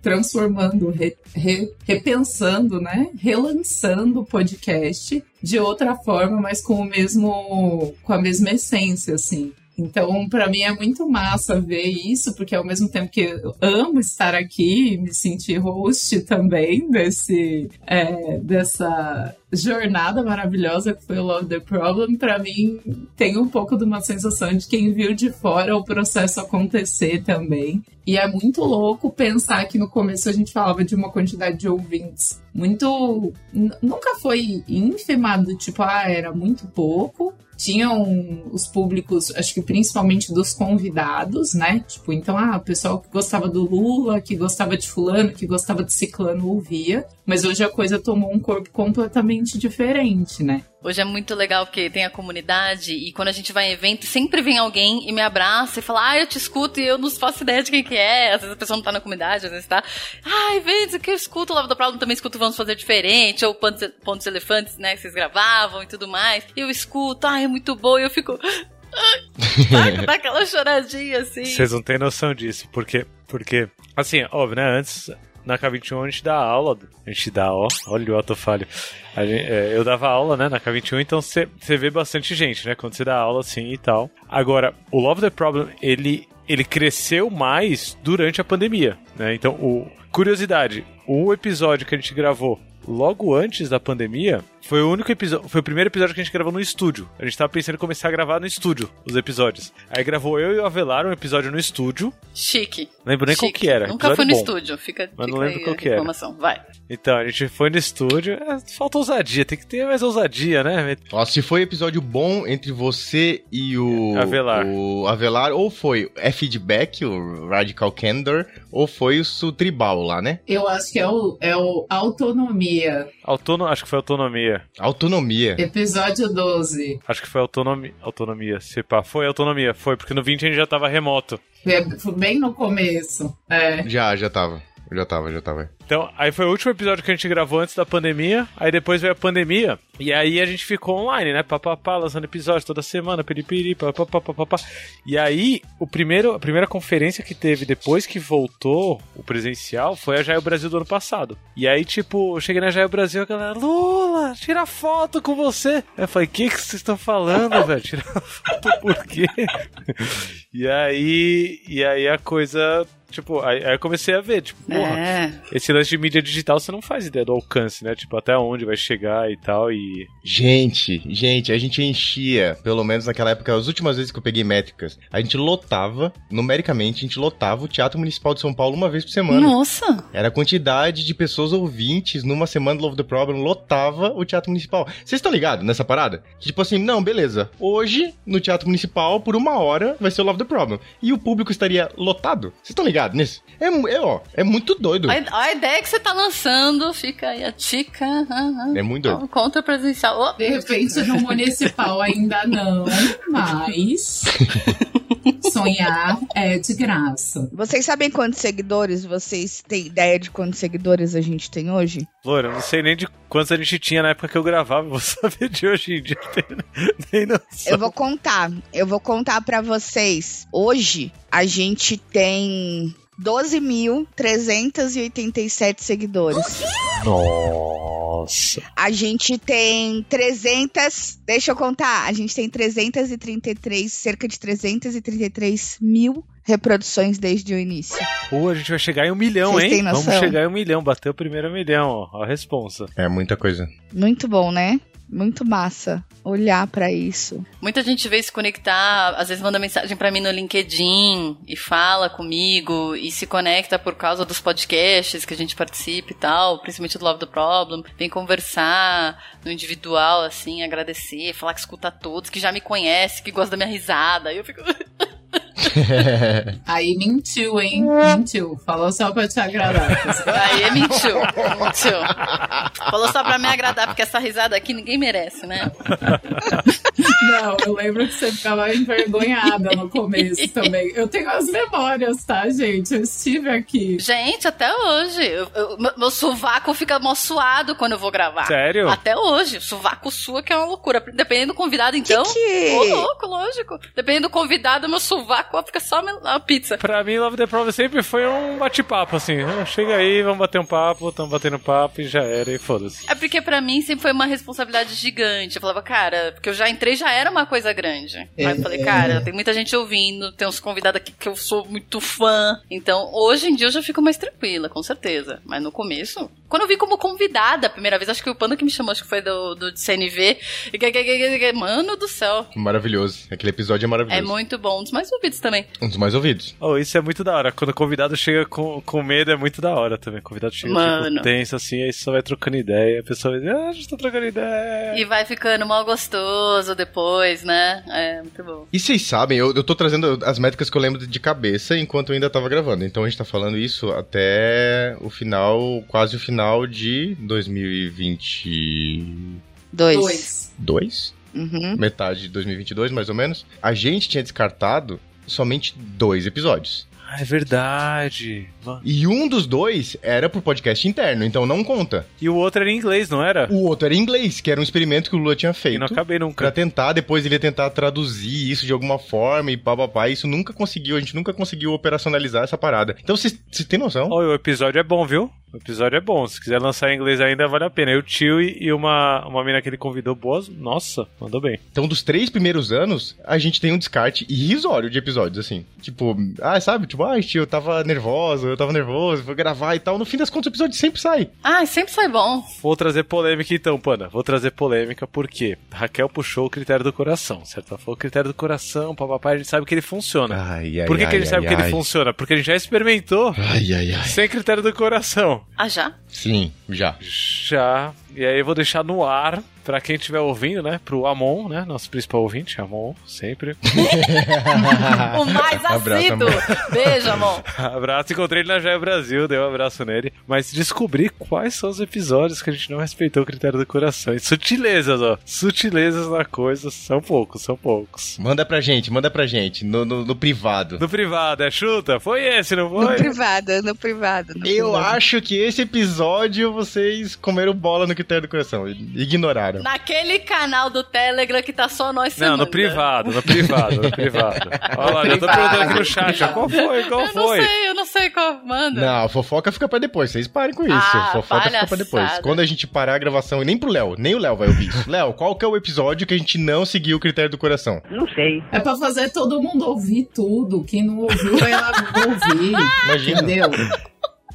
transformando, re, re, repensando, né? Relançando o podcast de outra forma, mas com o mesmo, com a mesma essência, assim. Então, para mim é muito massa ver isso, porque ao mesmo tempo que eu amo estar aqui, me sentir host também desse, é, dessa jornada maravilhosa que foi o Love the Problem, para mim tem um pouco de uma sensação de quem viu de fora o processo acontecer também. E é muito louco pensar que no começo a gente falava de uma quantidade de ouvintes muito. Nunca foi ínfima, do tipo, ah, era muito pouco tinham os públicos, acho que principalmente dos convidados, né? Tipo, então, ah, o pessoal que gostava do Lula, que gostava de fulano, que gostava de ciclano ouvia, mas hoje a coisa tomou um corpo completamente diferente, né? Hoje é muito legal porque tem a comunidade e quando a gente vai em evento, sempre vem alguém e me abraça e fala, ah, eu te escuto e eu não faço ideia de quem que é. Às vezes a pessoa não tá na comunidade, às vezes tá. Ah, evento que eu escuto, o Lava do Problem também escuto Vamos Fazer Diferente, ou Pontos, Pontos Elefantes, né, que vocês gravavam e tudo mais. E eu escuto, ah, é muito bom e eu fico... Saca? Dá aquela choradinha assim. Vocês não têm noção disso, porque, porque, assim, óbvio, né? Antes na K21 a gente dá aula, a gente dá, ó, olha o autofalho. é, eu dava aula, né, na K21, então você vê bastante gente, né, quando você dá aula assim e tal. Agora, o Love the Problem, ele, ele cresceu mais durante a pandemia, né, então, o, curiosidade, o episódio que a gente gravou logo antes da pandemia, foi o único episódio, foi o primeiro episódio que a gente gravou no estúdio. A gente tava pensando em começar a gravar no estúdio os episódios. Aí gravou eu e o Avelar um episódio no estúdio. Chique. Lembro nem Chique. qual que era. Nunca fui no bom. estúdio, fica, Mas fica não lembro aí qual a que era. informação. Vai. Então, a gente foi no estúdio. É, falta ousadia, tem que ter mais ousadia, né? Ó, se foi episódio bom entre você e o Avelar. o Avelar, ou foi é feedback, o Radical Candor, ou foi o su- tribal lá, né? Eu acho que é o, é o Autonomia, Autono... Acho que foi autonomia. Autonomia. episódio 12. Acho que foi autonomia. Autonomia. Se pá, foi autonomia. Foi, porque no 20 a gente já tava remoto. É, Foi bem no começo. É. Já, já tava. Já tava, já tava. Então, aí foi o último episódio que a gente gravou antes da pandemia. Aí depois veio a pandemia. E aí a gente ficou online, né? Papapá, lançando episódio toda semana, piripiri, papapá, papapá. E aí, o primeiro, a primeira conferência que teve depois que voltou o presencial foi a Jaio Brasil do ano passado. E aí, tipo, eu cheguei na Jaio Brasil e a galera, Lula, tira foto com você. Eu falei, o que que vocês estão falando, velho? Tirar foto por quê? e aí, e aí a coisa Tipo, aí, aí eu comecei a ver, tipo, porra, É. esse lance de mídia digital você não faz ideia do alcance, né? Tipo, até onde vai chegar e tal. E. Gente, gente, a gente enchia, pelo menos naquela época, as últimas vezes que eu peguei métricas, a gente lotava, numericamente, a gente lotava o Teatro Municipal de São Paulo uma vez por semana. Nossa! Era a quantidade de pessoas ouvintes numa semana do Love the Problem lotava o Teatro Municipal. Vocês estão ligados nessa parada? Que, tipo assim, não, beleza. Hoje, no Teatro Municipal, por uma hora, vai ser o Love the Problem. E o público estaria lotado. Vocês estão ligados nisso? É, é, ó, é muito doido. A, a ideia que você tá lançando, fica aí a tica. É muito doido. Contra presencial. Oh, De repente no municipal ainda não, mas sonhar é de graça. Vocês sabem quantos seguidores? Vocês têm ideia de quantos seguidores a gente tem hoje? Loura, eu não sei nem de quantos a gente tinha na época que eu gravava, vou saber de hoje em dia. Nem noção. Eu vou contar. Eu vou contar pra vocês. Hoje a gente tem 12.387 seguidores. Nossa. A gente tem 300. Deixa eu contar. A gente tem 333, cerca de 333 mil reproduções desde o início. Pô, a gente vai chegar em um milhão, Vocês hein? têm noção? Vamos chegar em um milhão, bater o primeiro milhão, ó. ó a responsa. É muita coisa. Muito bom, né? Muito massa olhar pra isso. Muita gente veio se conectar, às vezes manda mensagem pra mim no LinkedIn e fala comigo e se conecta por causa dos podcasts que a gente participa e tal, principalmente do Love the Problem. Vem conversar no individual, assim, agradecer, falar que escuta todos, que já me conhece, que gosta da minha risada. Eu fico. Aí mentiu, hein? Mentiu. Falou só pra te agradar. Aí mentiu. Mentiu. Falou só pra me agradar, porque essa risada aqui ninguém merece, né? Não, eu lembro que você ficava envergonhada no começo também. Eu tenho as memórias, tá, gente? Eu estive aqui. Gente, até hoje. eu- eu- meu- sovaco fica mó suado quando eu vou gravar. Sério? Até hoje. O sovaco sua que é uma loucura. Dependendo do convidado, então. que- Ô, louco, lógico. Dependendo do convidado, meu sovaco fica só a pizza. Pra mim, Love the Problem sempre foi um bate-papo, assim. Ah, Chega aí, vamos bater um papo, tamo batendo papo e já era, e foda-se. É porque pra mim sempre foi uma responsabilidade gigante. Eu falava, cara, porque eu já entrei, já era uma coisa grande. Aí eu falei, cara, tem muita gente ouvindo, tem uns convidados aqui que eu sou muito fã. Então, hoje em dia eu já fico mais tranquila, com certeza. Mas no começo, quando eu vi como convidada a primeira vez, acho que o Panda que me chamou, acho que foi do, do CNV. E Mano do céu. Maravilhoso. Aquele episódio é maravilhoso. É muito bom, um dos mais ouvidos também. Um dos mais ouvidos. Oh, isso é muito da hora. Quando o convidado chega com, com medo, é muito da hora também. O convidado chega Mano. tipo, tenso, assim, aí você só vai trocando ideia. A pessoa vai dizer, ah, a gente tá trocando ideia. E vai ficando mal gostoso depois, né? É, muito bom. E vocês sabem, eu, eu tô trazendo as métricas que eu lembro de cabeça enquanto eu ainda tava gravando. Então a gente tá falando isso até o final, quase o final de 2022? Dois. Dois. Uhum. Metade de 2022, mais ou menos. A gente tinha descartado somente dois episódios. Ah, é verdade. E um dos dois era pro podcast interno, então não conta. E o outro era em inglês, não era? O outro era em inglês, que era um experimento que o Lula tinha E feito. não acabei Pra nunca. tentar, depois ele ia tentar traduzir isso de alguma forma e papapá. Isso nunca conseguiu, a gente nunca conseguiu operacionalizar essa parada. Então vocês têm noção? Oh, o episódio é bom, viu? O episódio é bom. Se quiser lançar em inglês ainda, vale a pena. Eu, o tio e e uma, uma mina que ele convidou boas. Nossa, mandou bem. Então, dos três primeiros anos, a gente tem um descarte irrisório de episódios, assim. Tipo, ah, sabe? Tipo, ah, tio, eu tava nervoso, eu tava nervoso, vou gravar e tal. No fim das contas, o episódio sempre sai. Ah, sempre sai bom. Vou trazer polêmica então, Pana. Vou trazer polêmica porque Raquel puxou o critério do coração, certo? Ela falou critério do coração, papapá, a gente sabe que ele funciona. Ai, ai, Por que, que a gente ai, sabe ai, que ai. ele funciona? Porque a gente já experimentou Ai, ai, ai. sem critério do coração. Ah, já? Sim, já. Já. E aí eu vou deixar no ar pra quem estiver ouvindo, né? Pro Amon, né? Nosso principal ouvinte, Amon, sempre. O mais Abraço, assíduo. Beijo, amor. abraço, encontrei ele na Joia Brasil, dei um abraço nele. Mas descobri quais são os episódios que a gente não respeitou o critério do coração. E sutilezas, ó. Sutilezas na coisa, são poucos, são poucos. Manda pra gente, manda pra gente, no, no, no privado. No privado, é chuta? Foi esse, não No foi? privado, no privado. no Eu privado. acho que esse episódio vocês comeram bola no critério do coração. Ignoraram. Naquele canal do Telegram que tá só nós Não, no privado, no privado, no privado. Olha lá, já tô perguntando aqui no chat, ó, qual foi, qual Eu não foi? sei, eu não sei qual. Manda. Não, a fofoca fica pra depois. Vocês parem com isso. Ah, fofoca fica pra depois. palhaçada. Quando a gente parar a gravação, e nem pro Léo, nem o Léo vai ouvir isso. Léo, qual que é o episódio que a gente não seguiu o critério do coração? É pra fazer todo mundo ouvir tudo. Quem não ouviu vai lá ouvir. Imagina. Entendeu?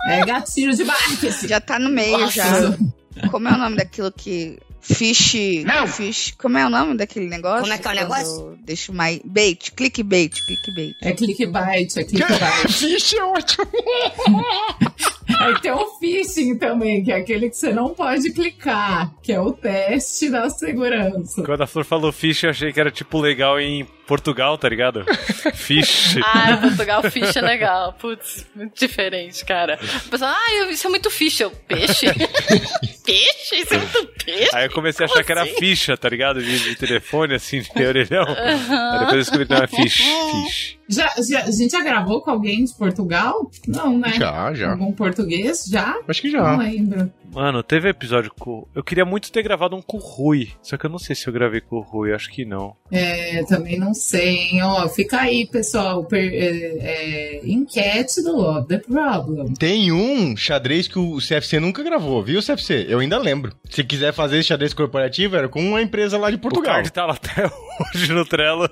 É gatilho de marketing. Já tá no meio, Nossa. já. Como é o nome daquilo que. Fish. Não! Fish. Como é o nome daquele negócio? Como é que é o negócio? Quando Deixa mais. Bait. Clickbait. Clickbait. É clickbait, é clickbait. Fish é ótimo. Aí tem o phishing também, que é aquele que você não pode clicar, que é o teste da segurança. Quando a Flor falou fish, eu achei que era tipo legal em Portugal, tá ligado? Fish. Ah, Portugal ficha é legal. Putz, muito diferente, cara. O pessoal, ah, isso é muito ficha. Eu, peixe? peixe? Isso é muito peixe? Aí eu comecei a Como achar que era assim? ficha, tá ligado? De, de telefone, assim, de orelhão. Aí depois eu descobri que não é fish. Fish. Já, já- a gente já gravou com alguém de Portugal? Não, né? Já, já. Algum português? Já? Acho que Não já. lembro. Mano, teve episódio com. Eu queria muito ter gravado um com o Rui. Só que eu não sei se eu gravei com o Rui, acho que não. É, também não sei, hein? Ó, fica aí, pessoal. Per, é, é, enquete do Love the Problem. Tem um xadrez que o CFC nunca gravou, viu, CFC? Eu ainda lembro. Se quiser fazer esse xadrez corporativo, era com uma empresa lá de O Portugal. card tá lá até hoje no Trello.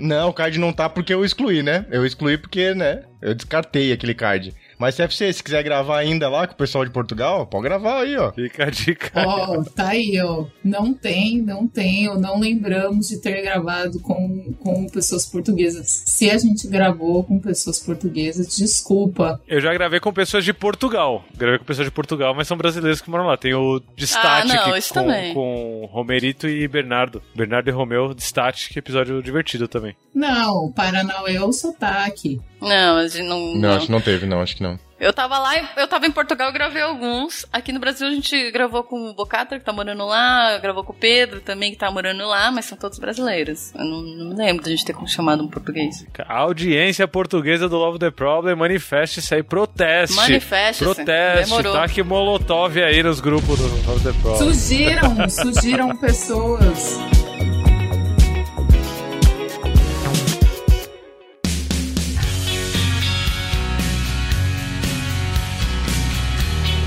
Não, o card não tá porque eu excluí, né? Eu excluí porque, né? Eu descartei aquele card. Mas CFC, se quiser gravar ainda lá com o pessoal de Portugal, pode gravar aí, ó. Fica a dica. Ó, tá aí, ó. Não tem, não tem, ou não lembramos de ter gravado com, com pessoas portuguesas. Se a gente gravou com pessoas portuguesas, desculpa. Eu já gravei com pessoas de Portugal. Gravei com pessoas de Portugal, mas são brasileiros que moram lá. Tem o Distat Ah, não, com, também. com Romerito e Bernardo. Bernardo e Romeu, Distat, que episódio divertido também. Não, Paranauê é o sotaque. Não, a gente não. Não, não. acho que não teve, não, acho que não. Eu tava lá, eu tava em Portugal, eu gravei alguns. Aqui no Brasil a gente gravou com o Bocata, que tá morando lá, gravou com o Pedro também, que tá morando lá, mas são todos brasileiros. Eu não, não me lembro de a gente ter chamado um português. A audiência portuguesa do Love the Problem, manifeste-se aí, proteste. Manifeste-se. Proteste, Demorou. taque molotov aí nos grupos do Love the Problem. Surgiram, surgiram pessoas.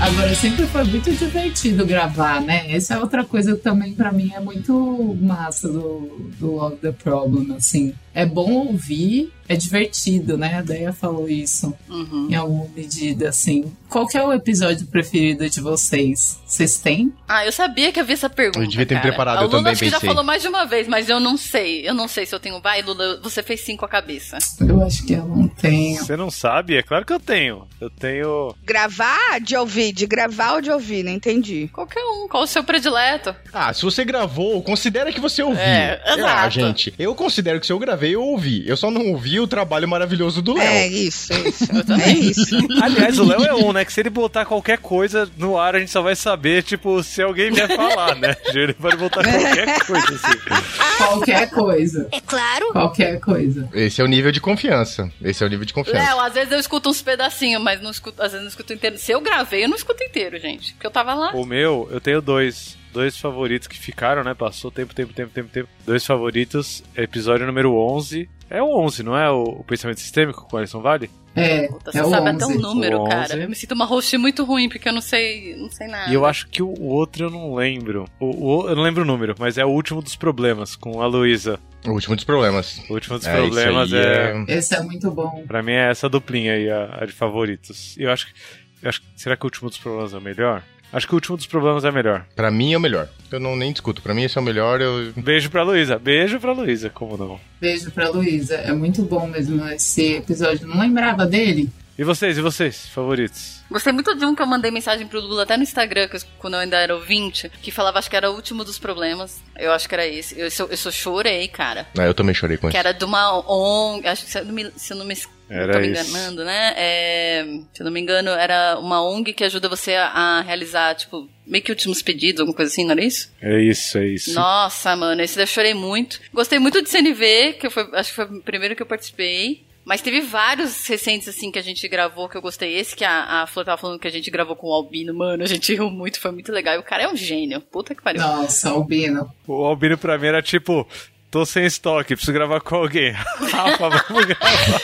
Agora, sempre foi muito divertido gravar, né? Essa é outra coisa que também pra mim é muito massa do, do Love the Problem, assim. É bom ouvir, é divertido, né? A Deia falou isso Uhum. em alguma medida, assim. Qual que é o episódio preferido de vocês? Vocês têm? Ah, eu sabia que havia essa pergunta. Eu devia ter me cara. preparado, A eu também acho que já pensei. falou mais de uma vez, mas eu não sei. Eu não sei se eu tenho. Vai, Lula, você fez cinco a cabeça. Eu acho que eu não tenho. Você não sabe? É claro que eu tenho. Eu tenho. Gravar de ouvir, de gravar ou de ouvir, não entendi. Qualquer um. Qual o seu predileto? Ah, se você gravou, considera que você ouviu. É, Ah, exato. gente, eu considero que se eu gravei, eu ouvi. Eu só não ouvi o trabalho maravilhoso do Léo. É isso, é isso. Eu também. É isso. Aliás, o Léo é um, né? Que se ele botar qualquer coisa no ar, a gente só vai saber, tipo, se alguém vier falar, né? Ele pode botar qualquer coisa assim. Qualquer coisa. É claro. Qualquer coisa. Esse é o nível de confiança. Esse é o nível de confiança. Léo, às vezes eu escuto uns pedacinhos, mas não escuto, às vezes não escuto inteiro. Se eu gravei, eu não escuto inteiro, gente. Porque eu tava lá. O meu, eu tenho dois. Dois favoritos que ficaram, né? Passou tempo, tempo, tempo, tempo, tempo. Dois favoritos. Episódio número 11. É o 11, não é? O, o Pensamento Sistêmico com o Alisson Vale? É, Puta, você é o sabe 11. até um número, O cara. 11. Eu me sinto uma host muito ruim, porque eu não sei, não sei nada. E eu acho que o, o outro eu não lembro. O, o- eu não lembro o número, mas é o último dos problemas, com a Luísa. O último dos problemas. O último dos É, problemas aí é... Esse é muito bom. Pra mim é essa duplinha aí, a, a de favoritos. E eu acho que. eu acho que- será que o último dos problemas é o melhor? Acho que o último dos problemas é melhor. Pra mim é o melhor. Eu não nem discuto. Pra mim esse é o melhor. Eu... Beijo pra Luísa. Beijo pra Luísa, como não? Beijo pra Luísa. É muito bom mesmo esse episódio. Não lembrava dele? E vocês, e vocês? Favoritos? Gostei muito de um que eu mandei mensagem pro Lula até no Instagram, que eu- quando eu ainda era ouvinte, que falava, acho que era o último dos problemas. Eu acho que era esse. Eu, só- eu só chorei, cara. Ah, eu também chorei com Que isso. era de uma ONG, acho que se eu não me, se eu não me, Era não tô me isso. enganando, né? É, se eu não me engano, era uma ONG que ajuda você a, a realizar, tipo, meio que últimos pedidos, alguma coisa assim, não era isso? É isso, é isso. Nossa, mano, esse daí eu chorei muito. Gostei muito de CNV, que foi, acho que foi o primeiro que eu participei. Mas teve vários recentes, assim, que a gente gravou, que eu gostei. Esse que a, a Flor tava falando que a gente gravou com o Albino, mano, a gente riu muito, foi muito legal. E o cara é um gênio. Puta que pariu. Nossa, Albino. O Albino pra mim era tipo. Tô sem estoque, preciso gravar com alguém. Rafa, vamos gravar.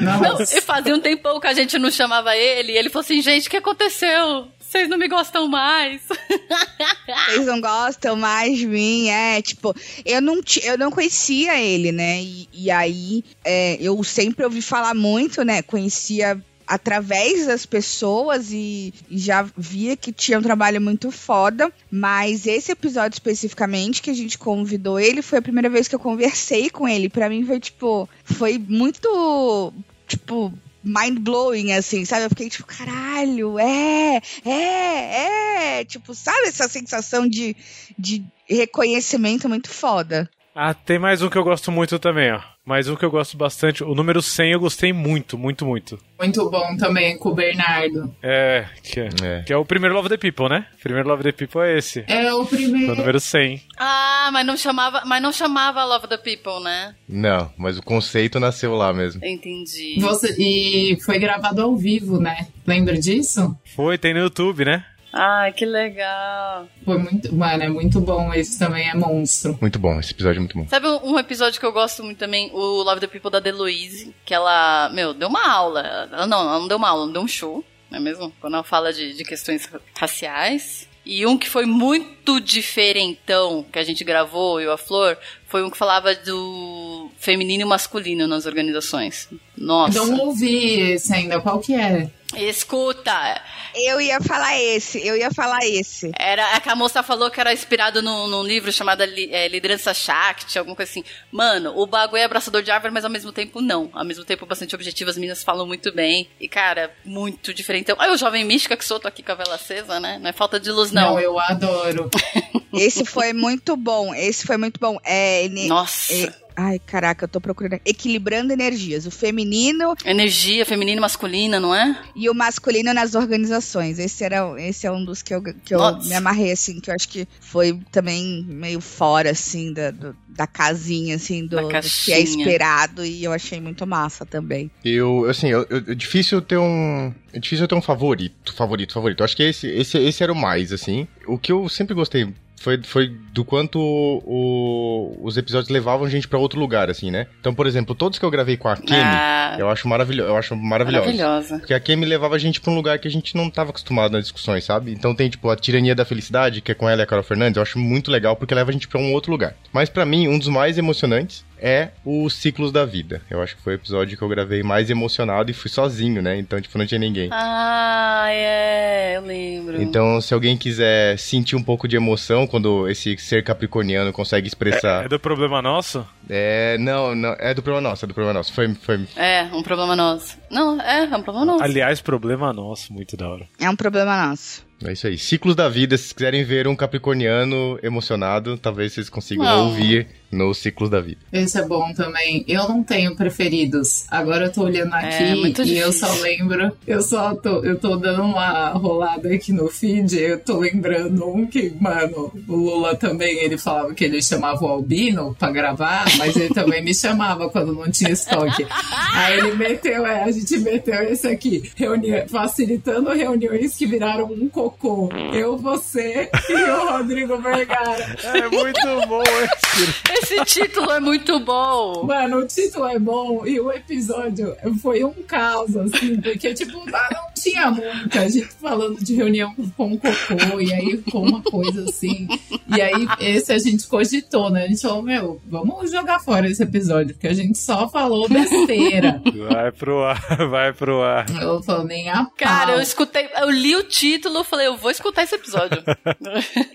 Não, e fazia um tempão que a gente não chamava ele, e ele falou assim, gente, o que aconteceu? Vocês não me gostam mais. Vocês não gostam mais de mim, é, tipo, eu não, eu não conhecia ele, né? E, e aí é, eu sempre ouvi falar muito, né? Conhecia através das pessoas e, e já via que tinha um trabalho muito foda, mas esse episódio especificamente que a gente convidou ele foi a primeira vez que eu conversei com ele. Pra mim foi tipo, foi muito tipo mind blowing assim, sabe? Eu fiquei tipo, caralho, é, é, é, tipo, sabe essa sensação de, de reconhecimento muito foda. Ah, tem mais um que eu gosto muito também, ó. Mais um que eu gosto bastante. O número 100 eu gostei muito, muito, muito. Muito bom também com o Bernardo. É, que é, É. que é o primeiro Love the People, né? O primeiro Love the People é esse. É o Foi o primeiro. número 100. ah, mas não chamava, mas não chamava Love the People, né? Não, mas o conceito nasceu lá mesmo. Entendi. Você, e foi gravado ao vivo, né? Lembra disso? Foi, tem no YouTube, né? Ai, que legal. Foi muito. Mano, é muito bom. Esse também é monstro. Muito bom, esse episódio é muito bom. Sabe um episódio que eu gosto muito também? O Love the People da Deloise, que ela, meu, deu uma aula. Ela não, ela não deu uma aula, ela deu um show, não é mesmo? Quando ela fala de, de questões raciais. E um que foi muito diferentão que a gente gravou, eu e a Flor, foi um que falava do feminino e masculino nas organizações. Nossa. Não ouvi esse ainda. Qual que é? Escuta, Eu ia falar esse, eu ia falar esse. Era, é que a moça falou que era inspirado num, num livro chamado é, Liderança Shakti, alguma coisa assim. Mano, o bagulho é abraçador de árvore, mas ao mesmo tempo não. Ao mesmo tempo bastante objetivo, as meninas falam muito bem. E, cara, muito diferente. Então, eu, jovem mística que sou, tô aqui com a vela acesa, né? Não é falta de luz, não. eu adoro. Esse foi muito bom, esse foi muito bom. É, ele- Nossa. é- ai, caraca, eu tô procurando. Equilibrando energias. O feminino Energia feminina e masculina, não é? e o masculino nas organizações. Esse, era, esse é um dos que eu, que eu Nossa. me amarrei, assim, que eu acho que foi também meio fora, assim, da, do- da casinha, assim, do, Da do que é esperado. E eu achei muito massa também. Eu, assim, eu, eu- é difícil ter um. É difícil eu ter um favorito, favorito, favorito. Eu acho que esse, esse, esse era o mais, assim. O que eu sempre gostei foi, foi do quanto o- os episódios levavam a gente pra outro lugar, assim, né? Então, por exemplo, todos que eu gravei com a Kemi, Ah, eu acho maravilhoso. Eu acho maravilhoso. maravilhosa. Porque a Kemi levava a gente pra um lugar que a gente não tava acostumado nas discussões, sabe? Então tem, tipo, a Tirania da Felicidade, que é com ela e a Carol Fernandes, eu acho muito legal porque leva a gente pra um outro lugar. Mas pra mim, um dos mais emocionantes é os Ciclos da Vida. Eu acho que foi o episódio que eu gravei mais emocionado e fui sozinho, né? Então, tipo, não tinha ninguém. Ah, é, eu lembro. Então, se alguém quiser sentir um pouco de emoção quando esse ser capricorniano consegue É expressar. do problema nosso? É, não, não, é do problema nosso, é do problema nosso. Foi, foi, É, um problema nosso. Não, é, é um problema nosso. Aliás, problema nosso, muito da hora. É um problema nosso. É isso aí. Ciclos da vida, se vocês quiserem ver um capricorniano emocionado, talvez vocês consigam Não. ouvir nos Ciclos da vida. Esse é bom também. Eu não tenho preferidos. Agora eu tô olhando aqui É, e eu só lembro. Eu só tô, eu tô dando uma rolada aqui no feed. Eu tô lembrando um que, mano, o Lula também ele falava que ele chamava o Albino pra gravar, mas ele também me chamava quando não tinha estoque. Aí ele meteu, é, a gente meteu esse aqui, reuni- facilitando reuniões que viraram um cocô. Eu, você e o Rodrigo Vergara. É muito bom esse. Esse título é muito bom. Mano, o título é bom e o episódio foi um caos, assim, porque, tipo, ah, não tinha muita gente falando de reunião com o cocô, e aí ficou uma coisa assim. E aí, esse a gente cogitou, né? A gente falou, meu, vamos jogar fora esse episódio, porque a gente só falou besteira. Vai pro ar, vai pro ar. Eu falei, nem a Cara, pau. eu escutei, eu li o título, falei, eu vou escutar esse episódio.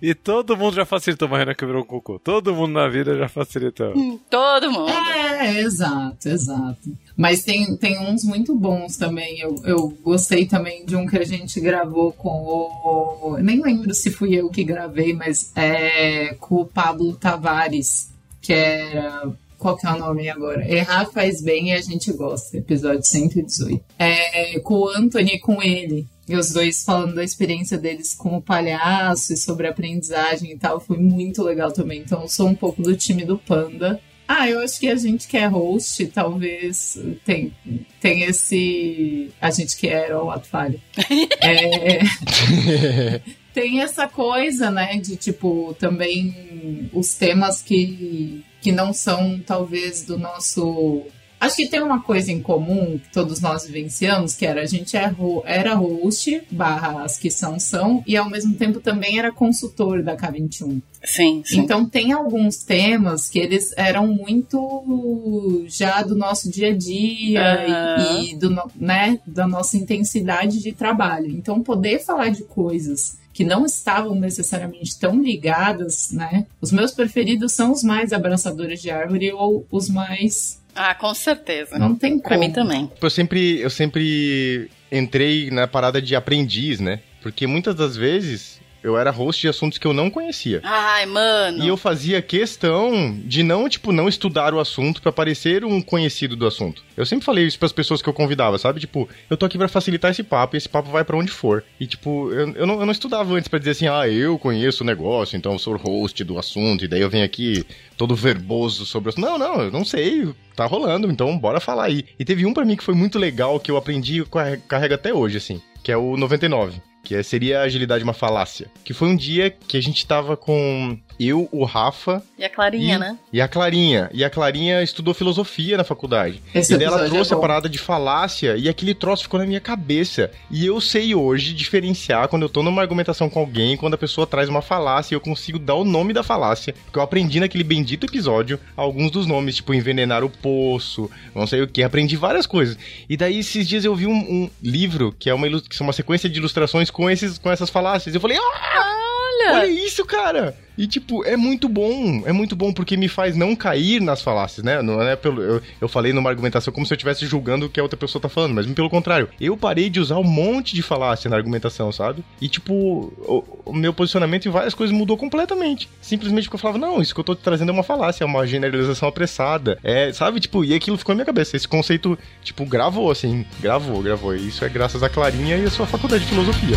E todo mundo já facilitou, mas Renan quebrou o cocô. Todo mundo na vida já facilitou. Todo mundo. É, exato, exato. Mas tem, tem uns muito bons também. Eu, eu gostei também de um que a gente gravou com o. Nem lembro se fui eu que gravei, mas é com o Pablo Tavares, que era. Qual que é o nome agora? Errar faz bem e a gente gosta. Episódio 118. É, com o Anthony e com ele. E os dois falando da experiência deles como palhaço e sobre aprendizagem e tal. Foi muito legal também. Então sou um pouco do time do Panda. Ah, eu acho que a gente que é host, talvez tem, tem esse. A gente que era o ato falho. É, tem essa coisa, né, de tipo, também os temas que, que não são, talvez, do nosso. Acho que tem uma coisa em comum que todos nós vivenciamos, que era a gente é era host, barra as que são são, e ao mesmo tempo também era consultor da K21. Sim, sim. Então tem alguns temas que eles eram muito já do nosso dia a dia Aham. e, e do, né, da nossa intensidade de trabalho. Então poder falar de coisas que não estavam necessariamente tão ligadas, né? Os meus preferidos são os mais abraçadores de árvore ou os mais Ah, com certeza. não tem Pra como. mim também. Eu sempre, eu sempre entrei na parada de aprendiz, né? Porque muitas das vezes eu era host de assuntos que eu não conhecia. Ai, mano. E eu fazia questão de não, tipo, não estudar o assunto pra parecer um conhecido do assunto. Eu sempre falei isso pras pessoas que eu convidava, sabe? Tipo, eu tô aqui pra facilitar esse papo e esse papo vai pra onde for. E, tipo, eu, eu, não, eu não estudava antes pra dizer assim, ah, eu conheço o negócio, então eu sou host do assunto, e daí eu venho aqui todo verboso sobre o assunto. Não, não, eu não sei, tá rolando, então bora falar aí. E teve um pra mim que foi muito legal, que eu aprendi e carre- carrego até hoje, assim, que é o 99. Que seria a agilidade uma falácia. Que foi um dia que a gente tava com eu, o Rafa E a Clarinha, e, né? e a Clarinha. E a Clarinha estudou filosofia na faculdade. Esse e daí ela episódio trouxe é a parada de falácia e aquele troço ficou na minha cabeça. E eu sei hoje diferenciar quando eu tô numa argumentação com alguém, quando a pessoa traz uma falácia e eu consigo dar o nome da falácia. Porque eu aprendi naquele bendito episódio alguns dos nomes, tipo envenenar o poço, não sei o que. Aprendi várias coisas. E daí esses dias eu vi um, um livro que é uma, que é uma sequência de ilustrações com, esses, com essas falácias. Eu falei, ah! Olha isso, cara! E, tipo, é muito bom. É muito bom porque me faz não cair nas falácias, né? Não é pelo. Eu, eu falei numa argumentação como se eu estivesse julgando o que a outra pessoa tá falando, mas pelo contrário. Eu parei de usar um monte de falácia na argumentação, sabe? E, tipo, o, o meu posicionamento em várias coisas mudou completamente. Simplesmente porque eu falava, não, isso que eu tô te trazendo é uma falácia, é uma generalização apressada. É, sabe? Tipo, e aquilo ficou na minha cabeça. Esse conceito, tipo, gravou, assim. Gravou, gravou. E isso é graças a Clarinha e a sua faculdade de filosofia.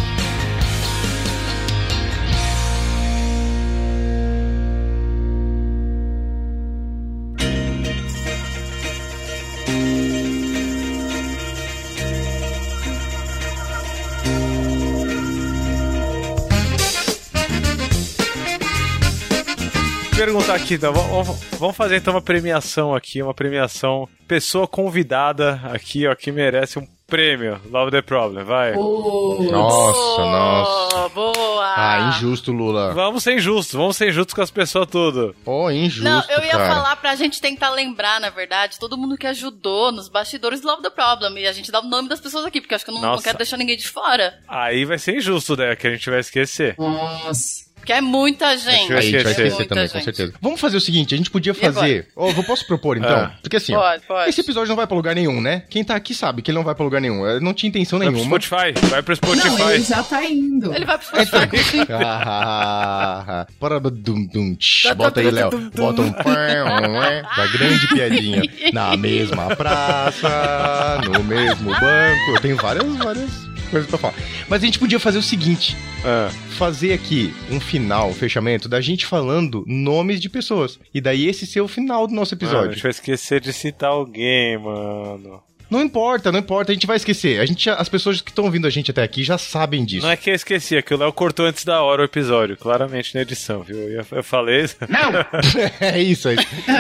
Perguntar aqui, então, vamos, vamos fazer então uma premiação aqui, uma premiação. Pessoa convidada aqui, ó, que merece um prêmio. Love the Problem, vai. Putz. Nossa, nossa. Boa! Ah, injusto, Lula. Vamos ser injustos, vamos ser injustos com as pessoas tudo. Pô, injusto. Não, eu ia cara. falar pra gente tentar lembrar, na verdade, todo mundo que ajudou nos bastidores do Love the Problem. E a gente dá o nome das pessoas aqui, porque eu acho que eu não, não quero deixar ninguém de fora. Aí vai ser injusto, né? Que a gente vai esquecer. Nossa. Porque é muita gente. A gente vai esquecer. também, com gente. certeza. Vamos fazer o seguinte, a gente podia fazer... Ó, eu posso propor, então? Ah. Porque assim, Pode, pode. esse episódio não vai pra lugar nenhum, né? Quem tá aqui sabe que ele não vai pra lugar nenhum. Eu não tinha intenção Vai pro nenhuma. Spotify, vai pro Não, ele Spotify. já tá indo. Ele vai pro Spotify. Para dum dum. Bota aí, Léo. Bota um pão, é, da grande piadinha. Na mesma praça, no mesmo banco. Eu tenho várias, várias coisas pra falar. Mas a gente podia fazer o seguinte: Ah, fazer aqui um final, um fechamento, da gente falando nomes de pessoas. E daí esse ser o final do nosso mano, a episódio. gente vai esquecer de citar alguém, mano. Não importa, não importa, a gente vai esquecer. A gente, as pessoas que estão ouvindo a gente até aqui já sabem disso. Não é que eu esqueci, é que o Léo cortou antes da hora o episódio, claramente na edição, viu? Eu, eu falei. é isso aí.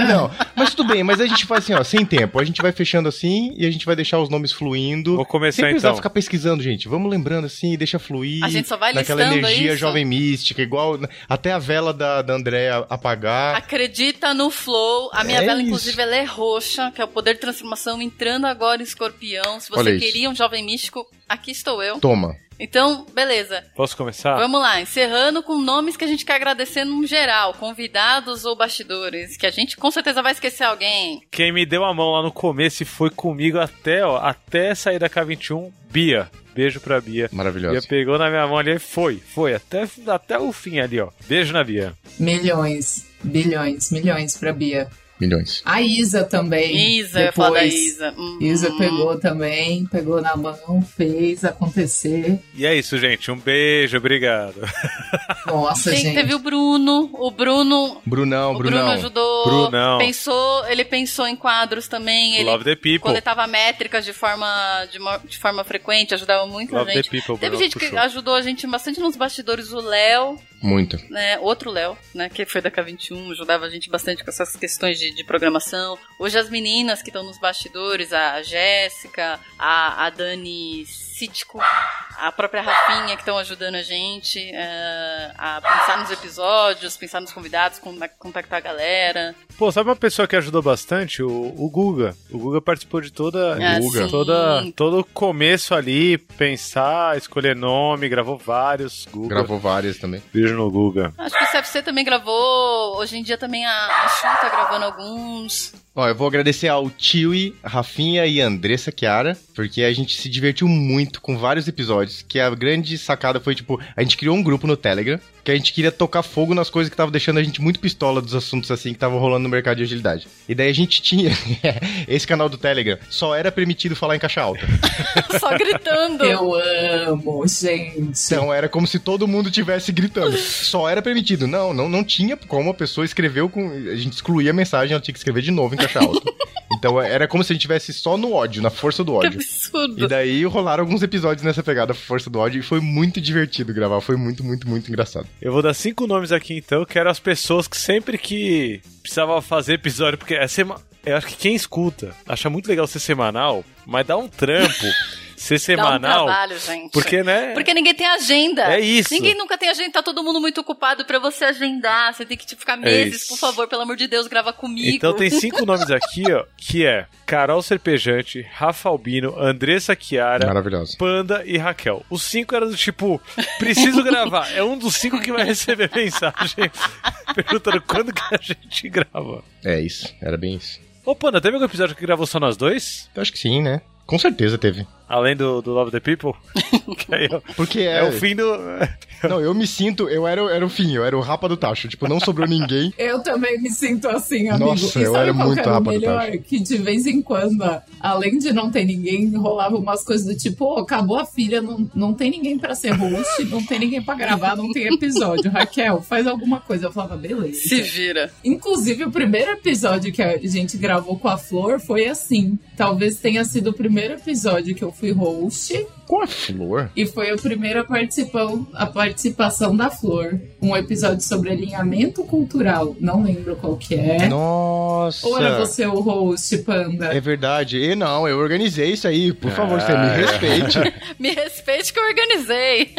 Não, mas tudo bem, mas a gente faz assim, ó, sem tempo. A gente vai fechando assim e a gente vai deixar os nomes fluindo. Vou começar Sem então. ficar pesquisando, gente. Vamos lembrando assim, deixa fluir. A gente só vai Naquela listando energia isso. jovem mística, igual até a vela da, da Andréa apagar. Acredita no flow. A minha É vela, isso. inclusive, ela é roxa, que é o poder de transformação entrando agora escorpião. Se Olha você isso. queria um jovem místico, aqui estou eu. Toma. Então, beleza. Posso começar? Vamos lá, encerrando com nomes que a gente quer agradecer no geral, convidados ou bastidores, que a gente com certeza vai esquecer alguém. Quem me deu a mão lá no começo e foi comigo até, ó, até sair da K21, Bia. Beijo pra Bia. Bia Maravilhoso. pegou na minha mão ali e foi, foi, até, até o fim ali, ó. Beijo na Bia. Milhões, bilhões, milhões pra Bia. Milhões. A Isa também. Isa, eu falar da depois. Isa. Uhum. Isa pegou também, pegou na mão, fez acontecer. E é isso, gente. Um beijo, obrigado. Nossa, gente. Teve o Bruno, o Bruno. Brunão, o Bruno Brunão. ajudou. Brunão. Pensou, ele pensou em quadros também. Ele Love the people. coletava métricas de forma, de, de forma frequente, ajudava muita Love gente. the people, Teve Bruno gente que puxou. ajudou a gente bastante nos bastidores, o Léo, Muito. né? Outro Léo, né? Que foi da K21, ajudava a gente bastante com essas questões de, de programação. Hoje as meninas que estão nos bastidores, a Jéssica, a, a Dani Cítico, a própria Rafinha que estão ajudando a gente eh, a pensar nos episódios, pensar nos convidados, con- contactar a galera. Pô, sabe uma pessoa que ajudou bastante? O, o Guga. O Guga participou de toda, Ah, Guga. toda todo o começo ali, pensar, escolher nome, gravou vários. Guga. Gravou várias também. Beijo no Guga. Acho que o CFC também gravou, hoje em dia também a, a Chu tá gravando alguns. Ó, eu vou agradecer ao Tiwi, Rafinha e Andressa Chiara, porque a gente se divertiu muito com vários episódios, que a grande sacada foi, tipo, a gente criou um grupo no Telegram, que a gente queria tocar fogo nas coisas que estavam deixando a gente muito pistola dos assuntos, assim, que estavam rolando no mercado de agilidade. E daí a gente tinha, esse canal do Telegram, só era permitido falar em caixa alta. Só gritando. Eu amo, gente. Então era como se todo mundo tivesse gritando. Só era permitido. Não, não, não tinha como a pessoa escreveu com. A gente excluía a mensagem, ela tinha que escrever de novo em caixa alta. Então era como se a gente tivesse só no ódio, na força do Que ódio. absurdo. E daí rolaram alguns episódios nessa pegada força do ódio e foi muito divertido gravar, foi muito, muito, muito engraçado. Eu vou dar cinco nomes aqui então, que eram as pessoas que sempre que precisava fazer episódio, porque é sema... eu acho que quem escuta acha muito legal ser semanal, mas dá um trampo ser Dá um semanal. trabalho, gente. porque, né? Porque ninguém tem agenda. É isso. Ninguém nunca tem agenda, tá todo mundo muito ocupado pra você agendar. Você tem que tipo, ficar meses, isso. por favor, pelo amor de Deus, grava comigo. Então tem cinco nomes aqui, ó, que é Carol Serpejante, Rafa Albino, Andressa Chiara, Maravilhoso. Panda e Raquel. Os cinco eram do tipo, preciso gravar. É um dos cinco que vai receber mensagem perguntando quando que a gente grava. É isso, era bem isso. Ô Panda, teve algum episódio que gravou só nós dois? Eu acho que sim, né? Com certeza teve. Além do, do Love the People? que aí, ó, Porque é, é, o fim do. Não, eu me sinto, eu era, o- era o fim, eu era o rapa do tacho. Tipo, não sobrou ninguém. Eu também me sinto assim, amigo. Nossa, e eu era qual muito que era o rápido, melhor? Tati. Que de vez em quando, além de não ter ninguém, rolava umas coisas do tipo, "Ô, acabou a filha, não, não tem ninguém pra ser host, não tem ninguém pra gravar, não tem episódio. Raquel, faz alguma coisa. Eu falava, beleza. Se vira. Inclusive, o primeiro episódio que a gente gravou com a Flor foi assim. Talvez tenha sido o primeiro episódio que eu fui host. Com a flor? E foi a primeira participação, a participação da Flor. Um episódio sobre alinhamento cultural. Não lembro qual que é. Nossa. Ou era você o host, Panda? É verdade. E não, eu organizei isso aí. Por favor, você me é. respeite. Me respeite que eu organizei.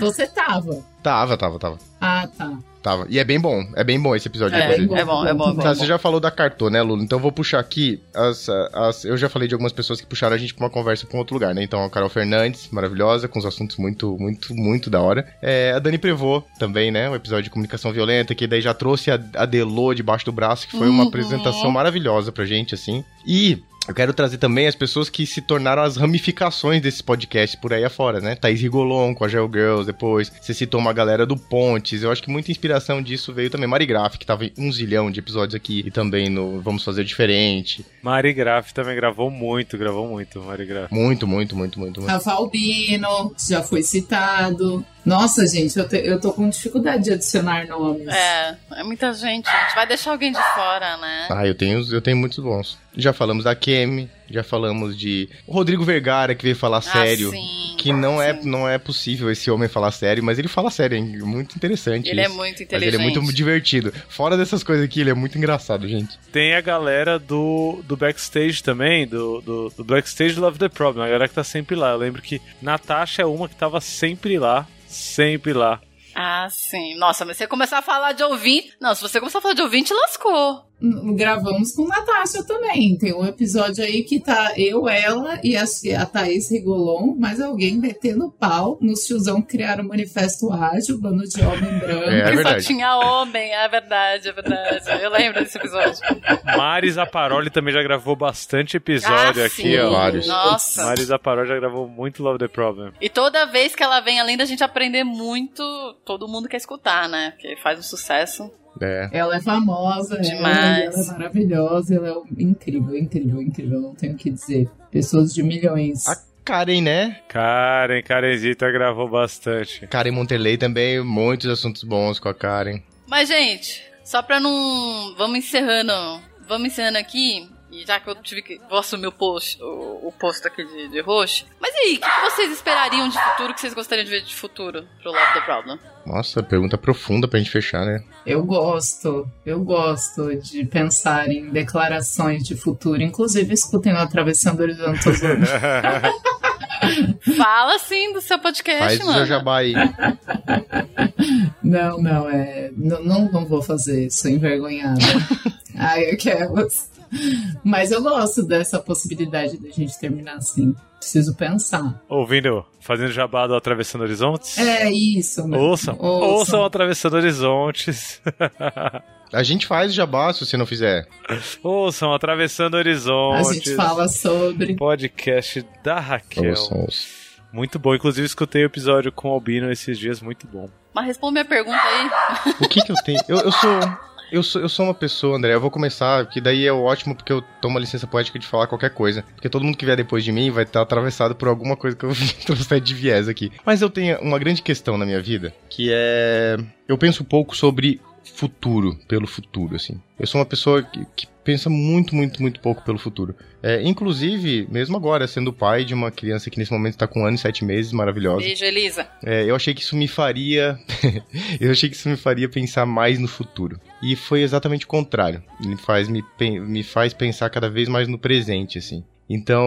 Você tava. tava, tava, tava. Ah, tá. Tava. E é bem bom. É bem bom esse episódio, É, é bom, é bom, é bom. Tá, você já falou da Cartô, né, Lula? Então eu vou puxar aqui as, as. Eu já falei de algumas pessoas que puxaram a gente pra uma conversa pra um outro lugar, né? Então a Carol Fernandes, maravilhosa, com os assuntos muito, muito, muito da hora. É, a Dani Prevô também, né? Um episódio de comunicação violenta, que daí já trouxe a, a Delô debaixo do braço, que foi uma Uhum. apresentação maravilhosa pra gente, assim. E. Eu quero trazer também as pessoas que se tornaram as ramificações desse podcast por aí afora, né? Thaís Rigolon com a Geo Girls depois. Você citou uma galera do Pontes. Eu acho que muita inspiração disso veio também. Mari Graff, que tava em um zilhão de episódios aqui. E também no Vamos Fazer Diferente. Mari Graff também gravou muito, gravou muito, Mari Graff. Muito, muito, muito, muito, muito. Rafa Albino, já foi citado. Nossa, gente, eu, te- eu tô com dificuldade de adicionar nomes. É, é muita gente. A gente vai deixar alguém de fora, né? Ah, eu tenho, eu tenho muitos bons. Já falamos da Kemi, já falamos de o Rodrigo Vergara, que veio falar sério. Ah, sim, que não é, sim. não é possível esse homem falar sério, mas ele fala sério, hein? Muito interessante Ele é isso. muito Mas inteligente. ele é muito divertido. Fora dessas coisas aqui, ele é muito engraçado, gente. Tem a galera do, do backstage também, do, do, do backstage do Love the Problem, a galera que tá sempre lá. Eu lembro que Natasha é uma que tava sempre lá, sempre lá. Ah, sim. Nossa, mas você começar a falar de ouvinte. Não, se você começar a falar de ouvinte, lascou. Gravamos com Natasha também. Tem um episódio aí que tá eu, ela e a, a Thaís Rigolon, mais alguém metendo pau nos tiozão que criaram o Manifesto Ágil, bando de homem branco. É, é que verdade. só tinha homem. É verdade, é verdade. Eu lembro desse episódio. Mari Zaparoli também já gravou bastante episódio ah, aqui, sim. ó. Vários. Nossa. Mari Zaparoli já gravou muito Love the Problem. E toda vez que ela vem, além da gente aprender muito, todo mundo quer escutar, né? Porque faz um sucesso. É. Ela é famosa, ela, Demais. ela é maravilhosa, ela é incrível, incrível, incrível, não tenho o que dizer. Pessoas de milhões. A Karen, né? Karen, Karenzita gravou bastante. Karen Monterley também, muitos assuntos bons com a Karen. Mas, gente, só pra não. Vamos encerrando. Vamos encerrando aqui. E já que eu tive que. Vou assumir o post, o, o posto aqui de, de roxo. Mas e aí, o que, que vocês esperariam de futuro? Que vocês gostariam de ver de futuro pro Love the Problem? Nossa, pergunta profunda pra gente fechar, né? Eu gosto, eu gosto de pensar em declarações de futuro. Inclusive, escutem o Atravessando o Horizonte. Fala sim do seu podcast, Faz o mano. seu jabá aí. Não, não, é. Não, não, não vou fazer, sou envergonhada. Ai, aquelas. Mas eu gosto dessa possibilidade da gente terminar assim. Preciso pensar. Ouvindo, fazendo jabá do Atravessando Horizontes? É isso, né? Ouçam, ouçam, Ouçam. Atravessando Horizontes. A gente faz o jabá se você não fizer. ouçam, Atravessando A Horizontes. gente fala sobre. Podcast da Raquel. Ouçam, ouçam. Muito bom. Inclusive, escutei o episódio com o Albino esses dias, muito bom. Mas responde minha pergunta aí. O que que eu tenho? Eu, eu sou. Eu sou, eu sou uma pessoa, André, eu vou começar, que daí é ótimo porque eu tomo a licença poética de falar qualquer coisa. Porque todo mundo que vier depois de mim vai estar atravessado por alguma coisa que eu trouxe de viés aqui. Mas eu tenho uma grande questão na minha vida, que é. Eu penso um pouco sobre futuro, pelo futuro, assim. Eu sou uma pessoa que, que pensa muito, muito, muito pouco pelo futuro. É, inclusive, mesmo agora, sendo pai de uma criança que nesse momento está com um ano e sete meses, maravilhosa. Beijo, Elisa. É, eu achei que isso me faria. eu achei que isso me faria pensar mais no futuro. E foi exatamente o contrário. Ele faz me, me faz pensar cada vez mais no presente, assim. Então,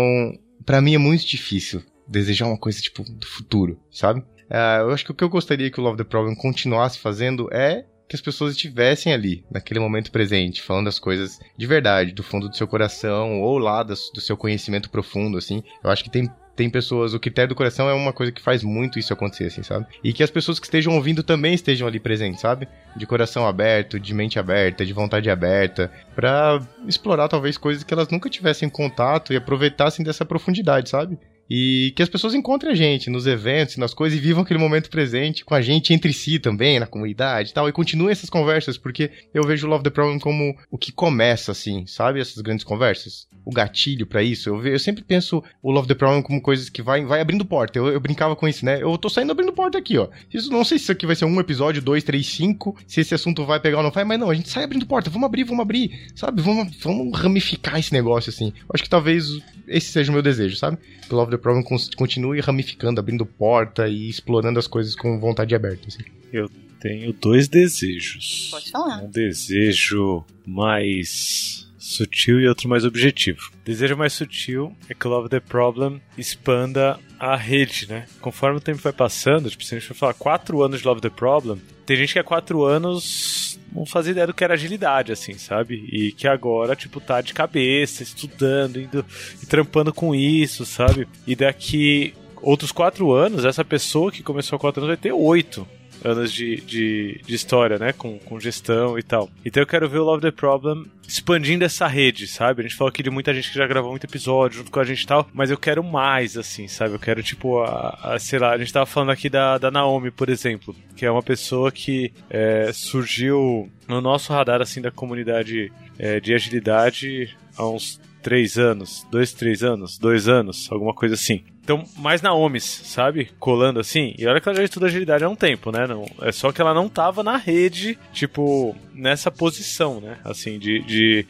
para mim é muito difícil desejar uma coisa tipo do futuro, sabe? Uh, eu acho que o que eu gostaria que o Love the Problem continuasse fazendo é que as pessoas estivessem ali, naquele momento presente, falando as coisas de verdade, do fundo do seu coração, ou lá do, do seu conhecimento profundo, assim. Eu acho que tem tem pessoas, o critério do coração é uma coisa que faz muito isso acontecer, assim, sabe? E que as pessoas que estejam ouvindo também estejam ali presentes, sabe? De coração aberto, de mente aberta, de vontade aberta, para explorar talvez coisas que elas nunca tivessem contato e aproveitassem dessa profundidade, sabe? E que as pessoas encontrem a gente nos eventos, nas coisas e vivam aquele momento presente com a gente entre si também, na comunidade e tal. E continuem essas conversas, porque eu vejo o Love the Problem como o que começa, assim, sabe? Essas grandes conversas. O gatilho para isso. Eu, eu, sempre penso o Love the Problem como coisas que vai, vai abrindo porta. Eu, eu, brincava com isso, né? Eu tô saindo abrindo porta aqui, ó. Isso, não sei se isso aqui vai ser um episódio, dois, três, cinco, se esse assunto vai pegar ou não vai, mas não, a gente sai abrindo porta. Vamos abrir, vamos abrir, sabe? Vamos, vamos ramificar esse negócio, assim. Acho que talvez esse seja o meu desejo, sabe? Love the Problem continue ramificando, abrindo porta e explorando as coisas com vontade aberta. Assim. Eu tenho dois desejos. Pode falar. Um desejo mais sutil e outro mais objetivo. Desejo mais sutil é que Love the Problem expanda a rede, né? Conforme o tempo vai passando, tipo, se a gente for falar quatro anos de Love the Problem, tem gente que há quatro anos não fazia ideia do que era agilidade, assim, sabe? E que agora, tipo, tá de cabeça, estudando, indo e trampando com isso, sabe? E daqui outros quatro anos, essa pessoa que começou há quatro anos vai ter oito anos de, de, de, história, né? Com, com gestão e tal. Então eu quero ver o Love the Problem expandindo essa rede, sabe? A gente falou aqui de muita gente que já gravou muito episódio junto com a gente e tal, mas eu quero mais, assim, sabe? Eu quero, tipo, a, a sei lá, a gente tava falando aqui da, da Naomi, por exemplo, que é uma pessoa que é, surgiu no nosso radar, assim, da comunidade é, de agilidade há uns três anos, dois, três anos, dois anos, alguma coisa assim. Então, mais Naomis, sabe? Colando assim. E olha que ela já estuda agilidade há um tempo, né? Não, é só que ela não tava na rede, tipo, nessa posição, né? Assim, de de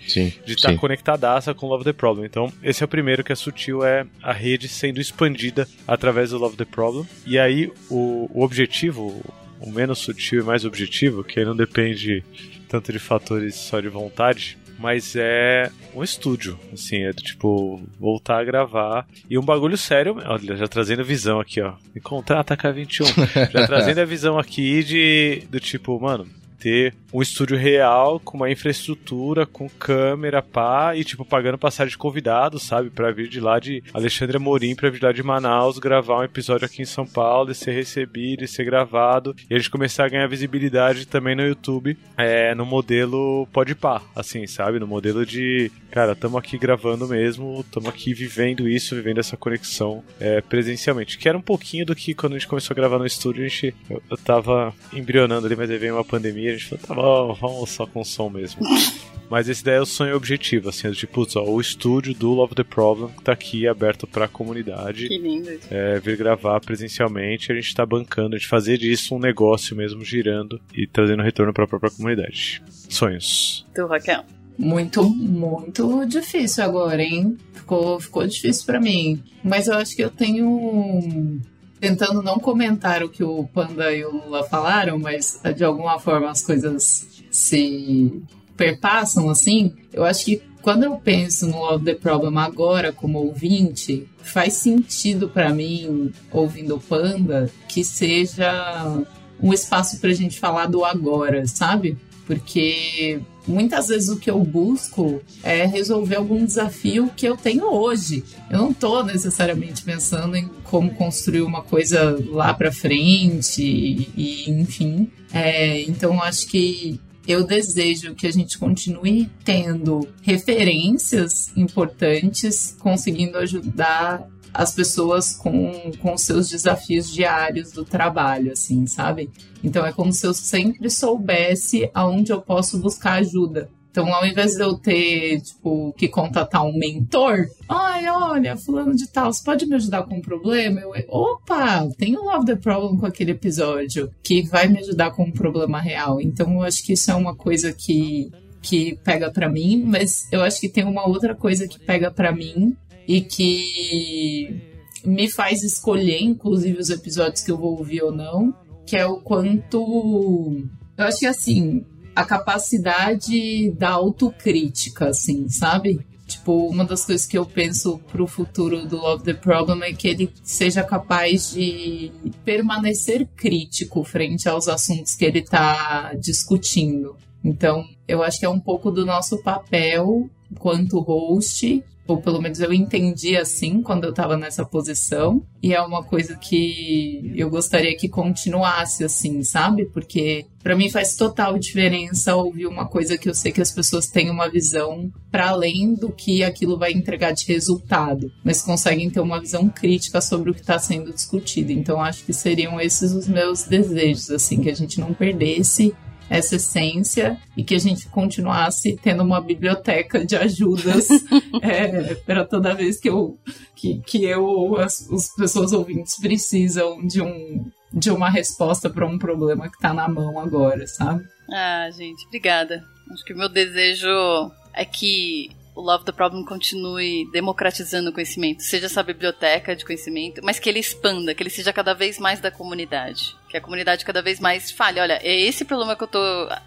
estar tá conectadaça com Love the Problem. Então, esse é o primeiro que é sutil, é a rede sendo expandida através do Love the Problem. E aí, o, o objetivo, o menos sutil e mais objetivo, que aí não depende tanto de fatores só de vontade, mas é um estúdio, assim, é tipo, voltar a gravar. E um bagulho sério, olha, já trazendo visão aqui, ó. Me contrata K21. já trazendo a visão aqui de, do tipo, mano, ter um estúdio real com uma infraestrutura, com câmera, pá, e tipo, pagando passagem de convidados, sabe? Pra vir de lá de Alexandre Amorim, pra vir lá de Manaus, gravar um episódio aqui em São Paulo, e ser recebido, e ser gravado, e a gente começar a ganhar visibilidade também no YouTube, é, no modelo pode pá, assim, sabe? No modelo de, cara, tamo aqui gravando mesmo, tamo aqui vivendo isso, vivendo essa conexão é, presencialmente. Que era um pouquinho do que quando a gente começou a gravar no estúdio, a gente, eu, eu tava embrionando ali, mas aí veio uma pandemia, a gente falou, tá bom, vamos só com som mesmo. Mas esse daí é o sonho objetivo, assim, tipo, ó, o estúdio do Love the Problem que tá aqui aberto pra comunidade. Que lindo. É, vir gravar presencialmente, a gente tá bancando, de fazer disso um negócio mesmo girando e trazendo retorno pra própria comunidade. Sonhos. Tu, Raquel? Muito, muito difícil agora, hein? Ficou, ficou difícil para mim. Mas eu acho que eu tenho tentando não comentar o que o Panda e o Lula falaram, mas de alguma forma as coisas se perpassam assim. Eu acho que quando eu penso no Love the Problem agora como ouvinte, faz sentido para mim, ouvindo o Panda, que seja um espaço pra gente falar do agora, sabe? Porque muitas vezes o que eu busco é resolver algum desafio que eu tenho hoje. Eu não estou necessariamente pensando em como construir uma coisa lá para frente e, e enfim. É, então acho que eu desejo que a gente continue tendo referências importantes, conseguindo ajudar as pessoas com, com seus desafios diários do trabalho, assim, sabe? Então é como se eu sempre soubesse aonde eu posso buscar ajuda. Então, ao invés de eu ter, tipo, que contatar um mentor, ai, olha, fulano de tal, você pode me ajudar com um problema? Eu, opa, tem o Love the Problem com aquele episódio, que vai me ajudar com um problema real. Então, eu acho que isso é uma coisa que que pega para mim, mas eu acho que tem uma outra coisa que pega para mim e que me faz escolher, inclusive, os episódios que eu vou ouvir ou não, que é o quanto. Eu acho que assim, a capacidade da autocrítica, assim, sabe? Tipo, uma das coisas que eu penso pro futuro do Love the Problem é que ele seja capaz de permanecer crítico frente aos assuntos que ele tá discutindo. Então, eu acho que é um pouco do nosso papel quanto host ou pelo menos eu entendi assim quando eu estava nessa posição, e é uma coisa que eu gostaria que continuasse assim, sabe? Porque para mim faz total diferença ouvir uma coisa que eu sei que as pessoas têm uma visão para além do que aquilo vai entregar de resultado, mas conseguem ter uma visão crítica sobre o que está sendo discutido. Então acho que seriam esses os meus desejos, assim, que a gente não perdesse essa essência e que a gente continuasse tendo uma biblioteca de ajudas é, para toda vez que eu que, que eu ou as, as pessoas ouvintes precisam de um de uma resposta para um problema que está na mão agora, sabe? Ah, gente, obrigada. Acho que o meu desejo é que o Love the Problem continue democratizando o conhecimento, seja essa biblioteca de conhecimento, mas que ele expanda, que ele seja cada vez mais da comunidade. Que a comunidade cada vez mais fale, olha, é esse problema que eu tô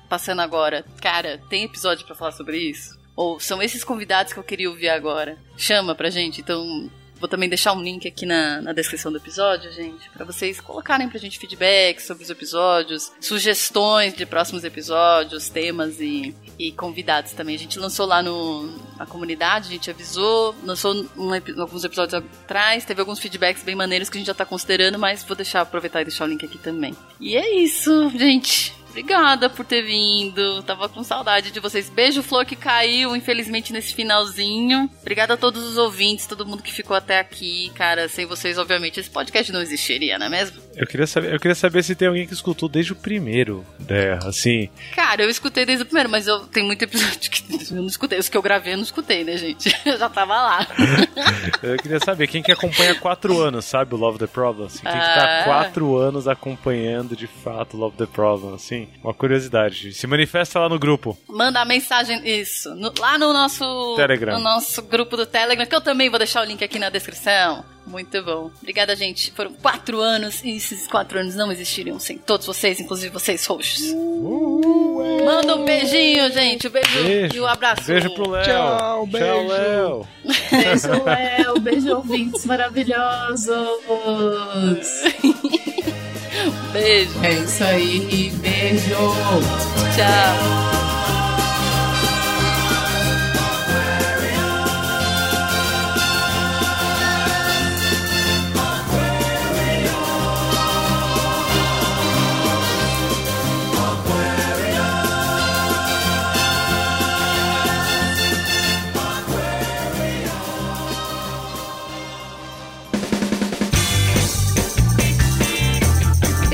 passando agora. Cara, tem episódio para falar sobre isso? Ou são esses convidados que eu queria ouvir agora? Chama pra gente. Então, Vou também deixar um link aqui na, na descrição do episódio, gente, para vocês colocarem pra gente feedback sobre os episódios, sugestões de próximos episódios, temas e, e convidados também. A gente lançou lá no, na comunidade, a gente avisou, lançou um, alguns episódios atrás, teve alguns feedbacks bem maneiros que a gente já tá considerando, mas vou deixar aproveitar e deixar o link aqui também. E é isso, gente. Obrigada por ter vindo. Tava com saudade de vocês. Beijo, Flor, que caiu, infelizmente, nesse finalzinho. Obrigada a todos os ouvintes, todo mundo que ficou até aqui. Cara, sem vocês, obviamente, esse podcast não existiria, não é mesmo? Eu queria saber, eu queria saber se tem alguém que escutou desde o primeiro, né? Assim. Cara, eu escutei desde o primeiro, mas eu tenho muito episódio que eu não escutei. Os que eu gravei eu não escutei, né, gente? Eu já tava lá. eu queria saber quem que acompanha quatro anos, sabe, o Love the Problem? Assim, quem ah. que tá ah. quatro anos acompanhando de fato o Love the Problem, assim uma curiosidade. Se manifesta lá no grupo. Manda a mensagem, isso. No, lá no nosso Telegram. No nosso grupo do Telegram, que eu também vou deixar o link aqui na descrição. Muito bom. Obrigada, gente. Foram quatro anos e esses quatro anos não existiriam sem todos vocês, inclusive vocês, roxos. Uh, Manda um beijinho, gente. Um beijo, beijo. e um abraço. Beijo pro Léo. Tchau, beijo. Tchau, Léo. Beijo, Léo. Beijo, ouvintes maravilhosos. Beijo. É isso aí. Beijo. Tchau.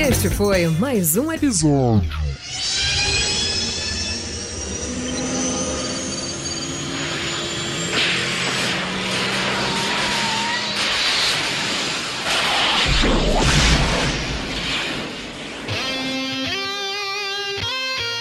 Este foi mais um episódio.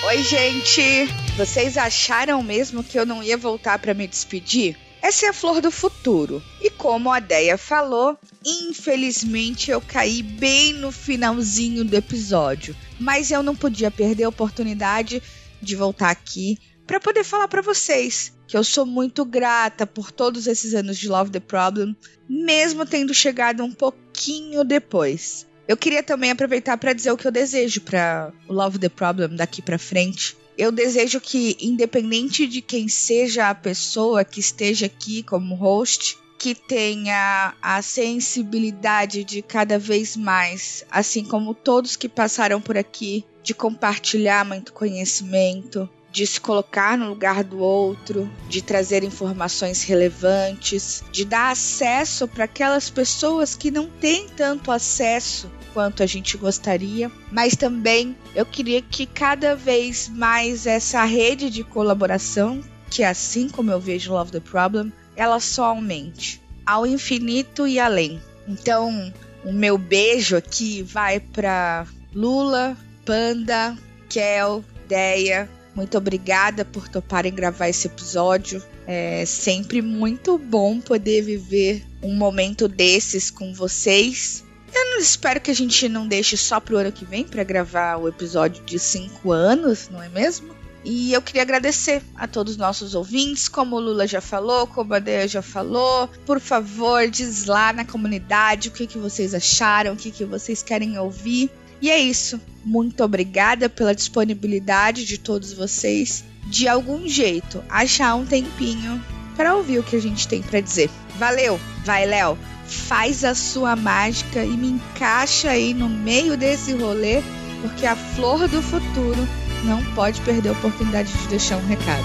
Oi, gente! Vocês acharam mesmo que eu não ia voltar para me despedir? Essa é a flor do futuro. E como a Deia falou, infelizmente eu caí bem no finalzinho do episódio. Mas eu não podia perder a oportunidade de voltar aqui para poder falar para vocês que eu sou muito grata por todos esses anos de Love the Problem, mesmo tendo chegado um pouquinho depois. Eu queria também aproveitar para dizer o que eu desejo para o Love the Problem daqui para frente eu desejo que, independente de quem seja a pessoa que esteja aqui como host, que tenha a sensibilidade de cada vez mais, assim como todos que passaram por aqui, de compartilhar muito conhecimento, de se colocar no lugar do outro, de trazer informações relevantes, de dar acesso para aquelas pessoas que não têm tanto acesso quanto a gente gostaria, mas também eu queria que cada vez mais essa rede de colaboração, que é assim como eu vejo Love the Problem, ela só aumente ao infinito e além. Então, o meu beijo aqui vai para Lula, Panda, Kel, Deia, Muito obrigada por toparem gravar esse episódio. É sempre muito bom poder viver um momento desses com vocês. Eu espero que a gente não deixe só pro ano que vem para gravar o episódio de 5 anos, não é mesmo? E eu queria agradecer a todos os nossos ouvintes, como o Lula já falou, como a Deia já falou. Por favor, diz lá na comunidade o que, que vocês acharam, o que, que vocês querem ouvir. E é isso. Muito obrigada pela disponibilidade de todos vocês. De algum jeito, achar um tempinho para ouvir o que a gente tem para dizer. Valeu! Vai, Léo! Faz a sua mágica e me encaixa aí no meio desse rolê, porque a flor do futuro não pode perder a oportunidade de deixar um recado.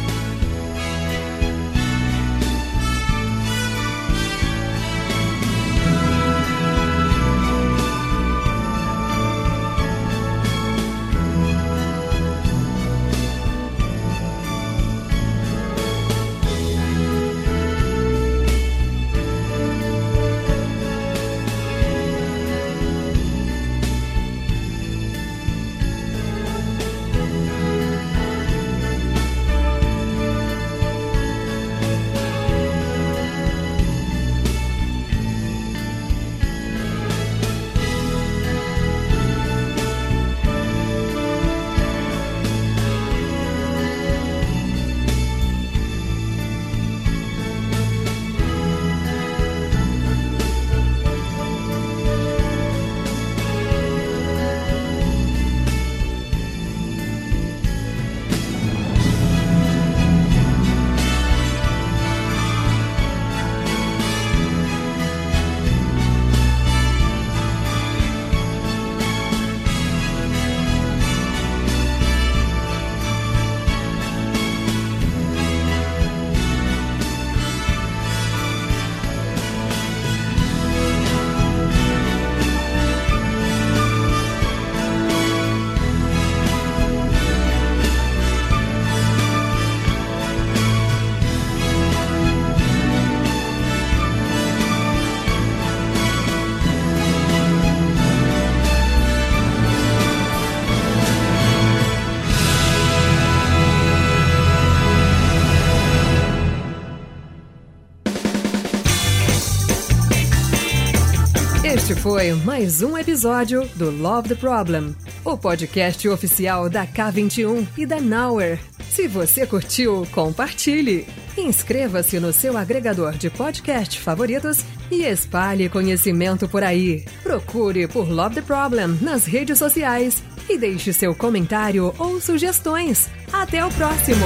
Foi mais um episódio do Love the Problem, o podcast oficial da K21 e da Nauer. Se você curtiu, compartilhe. Inscreva-se no seu agregador de podcast favoritos e espalhe conhecimento por aí. Procure por Love the Problem nas redes sociais e deixe seu comentário ou sugestões. Até o próximo!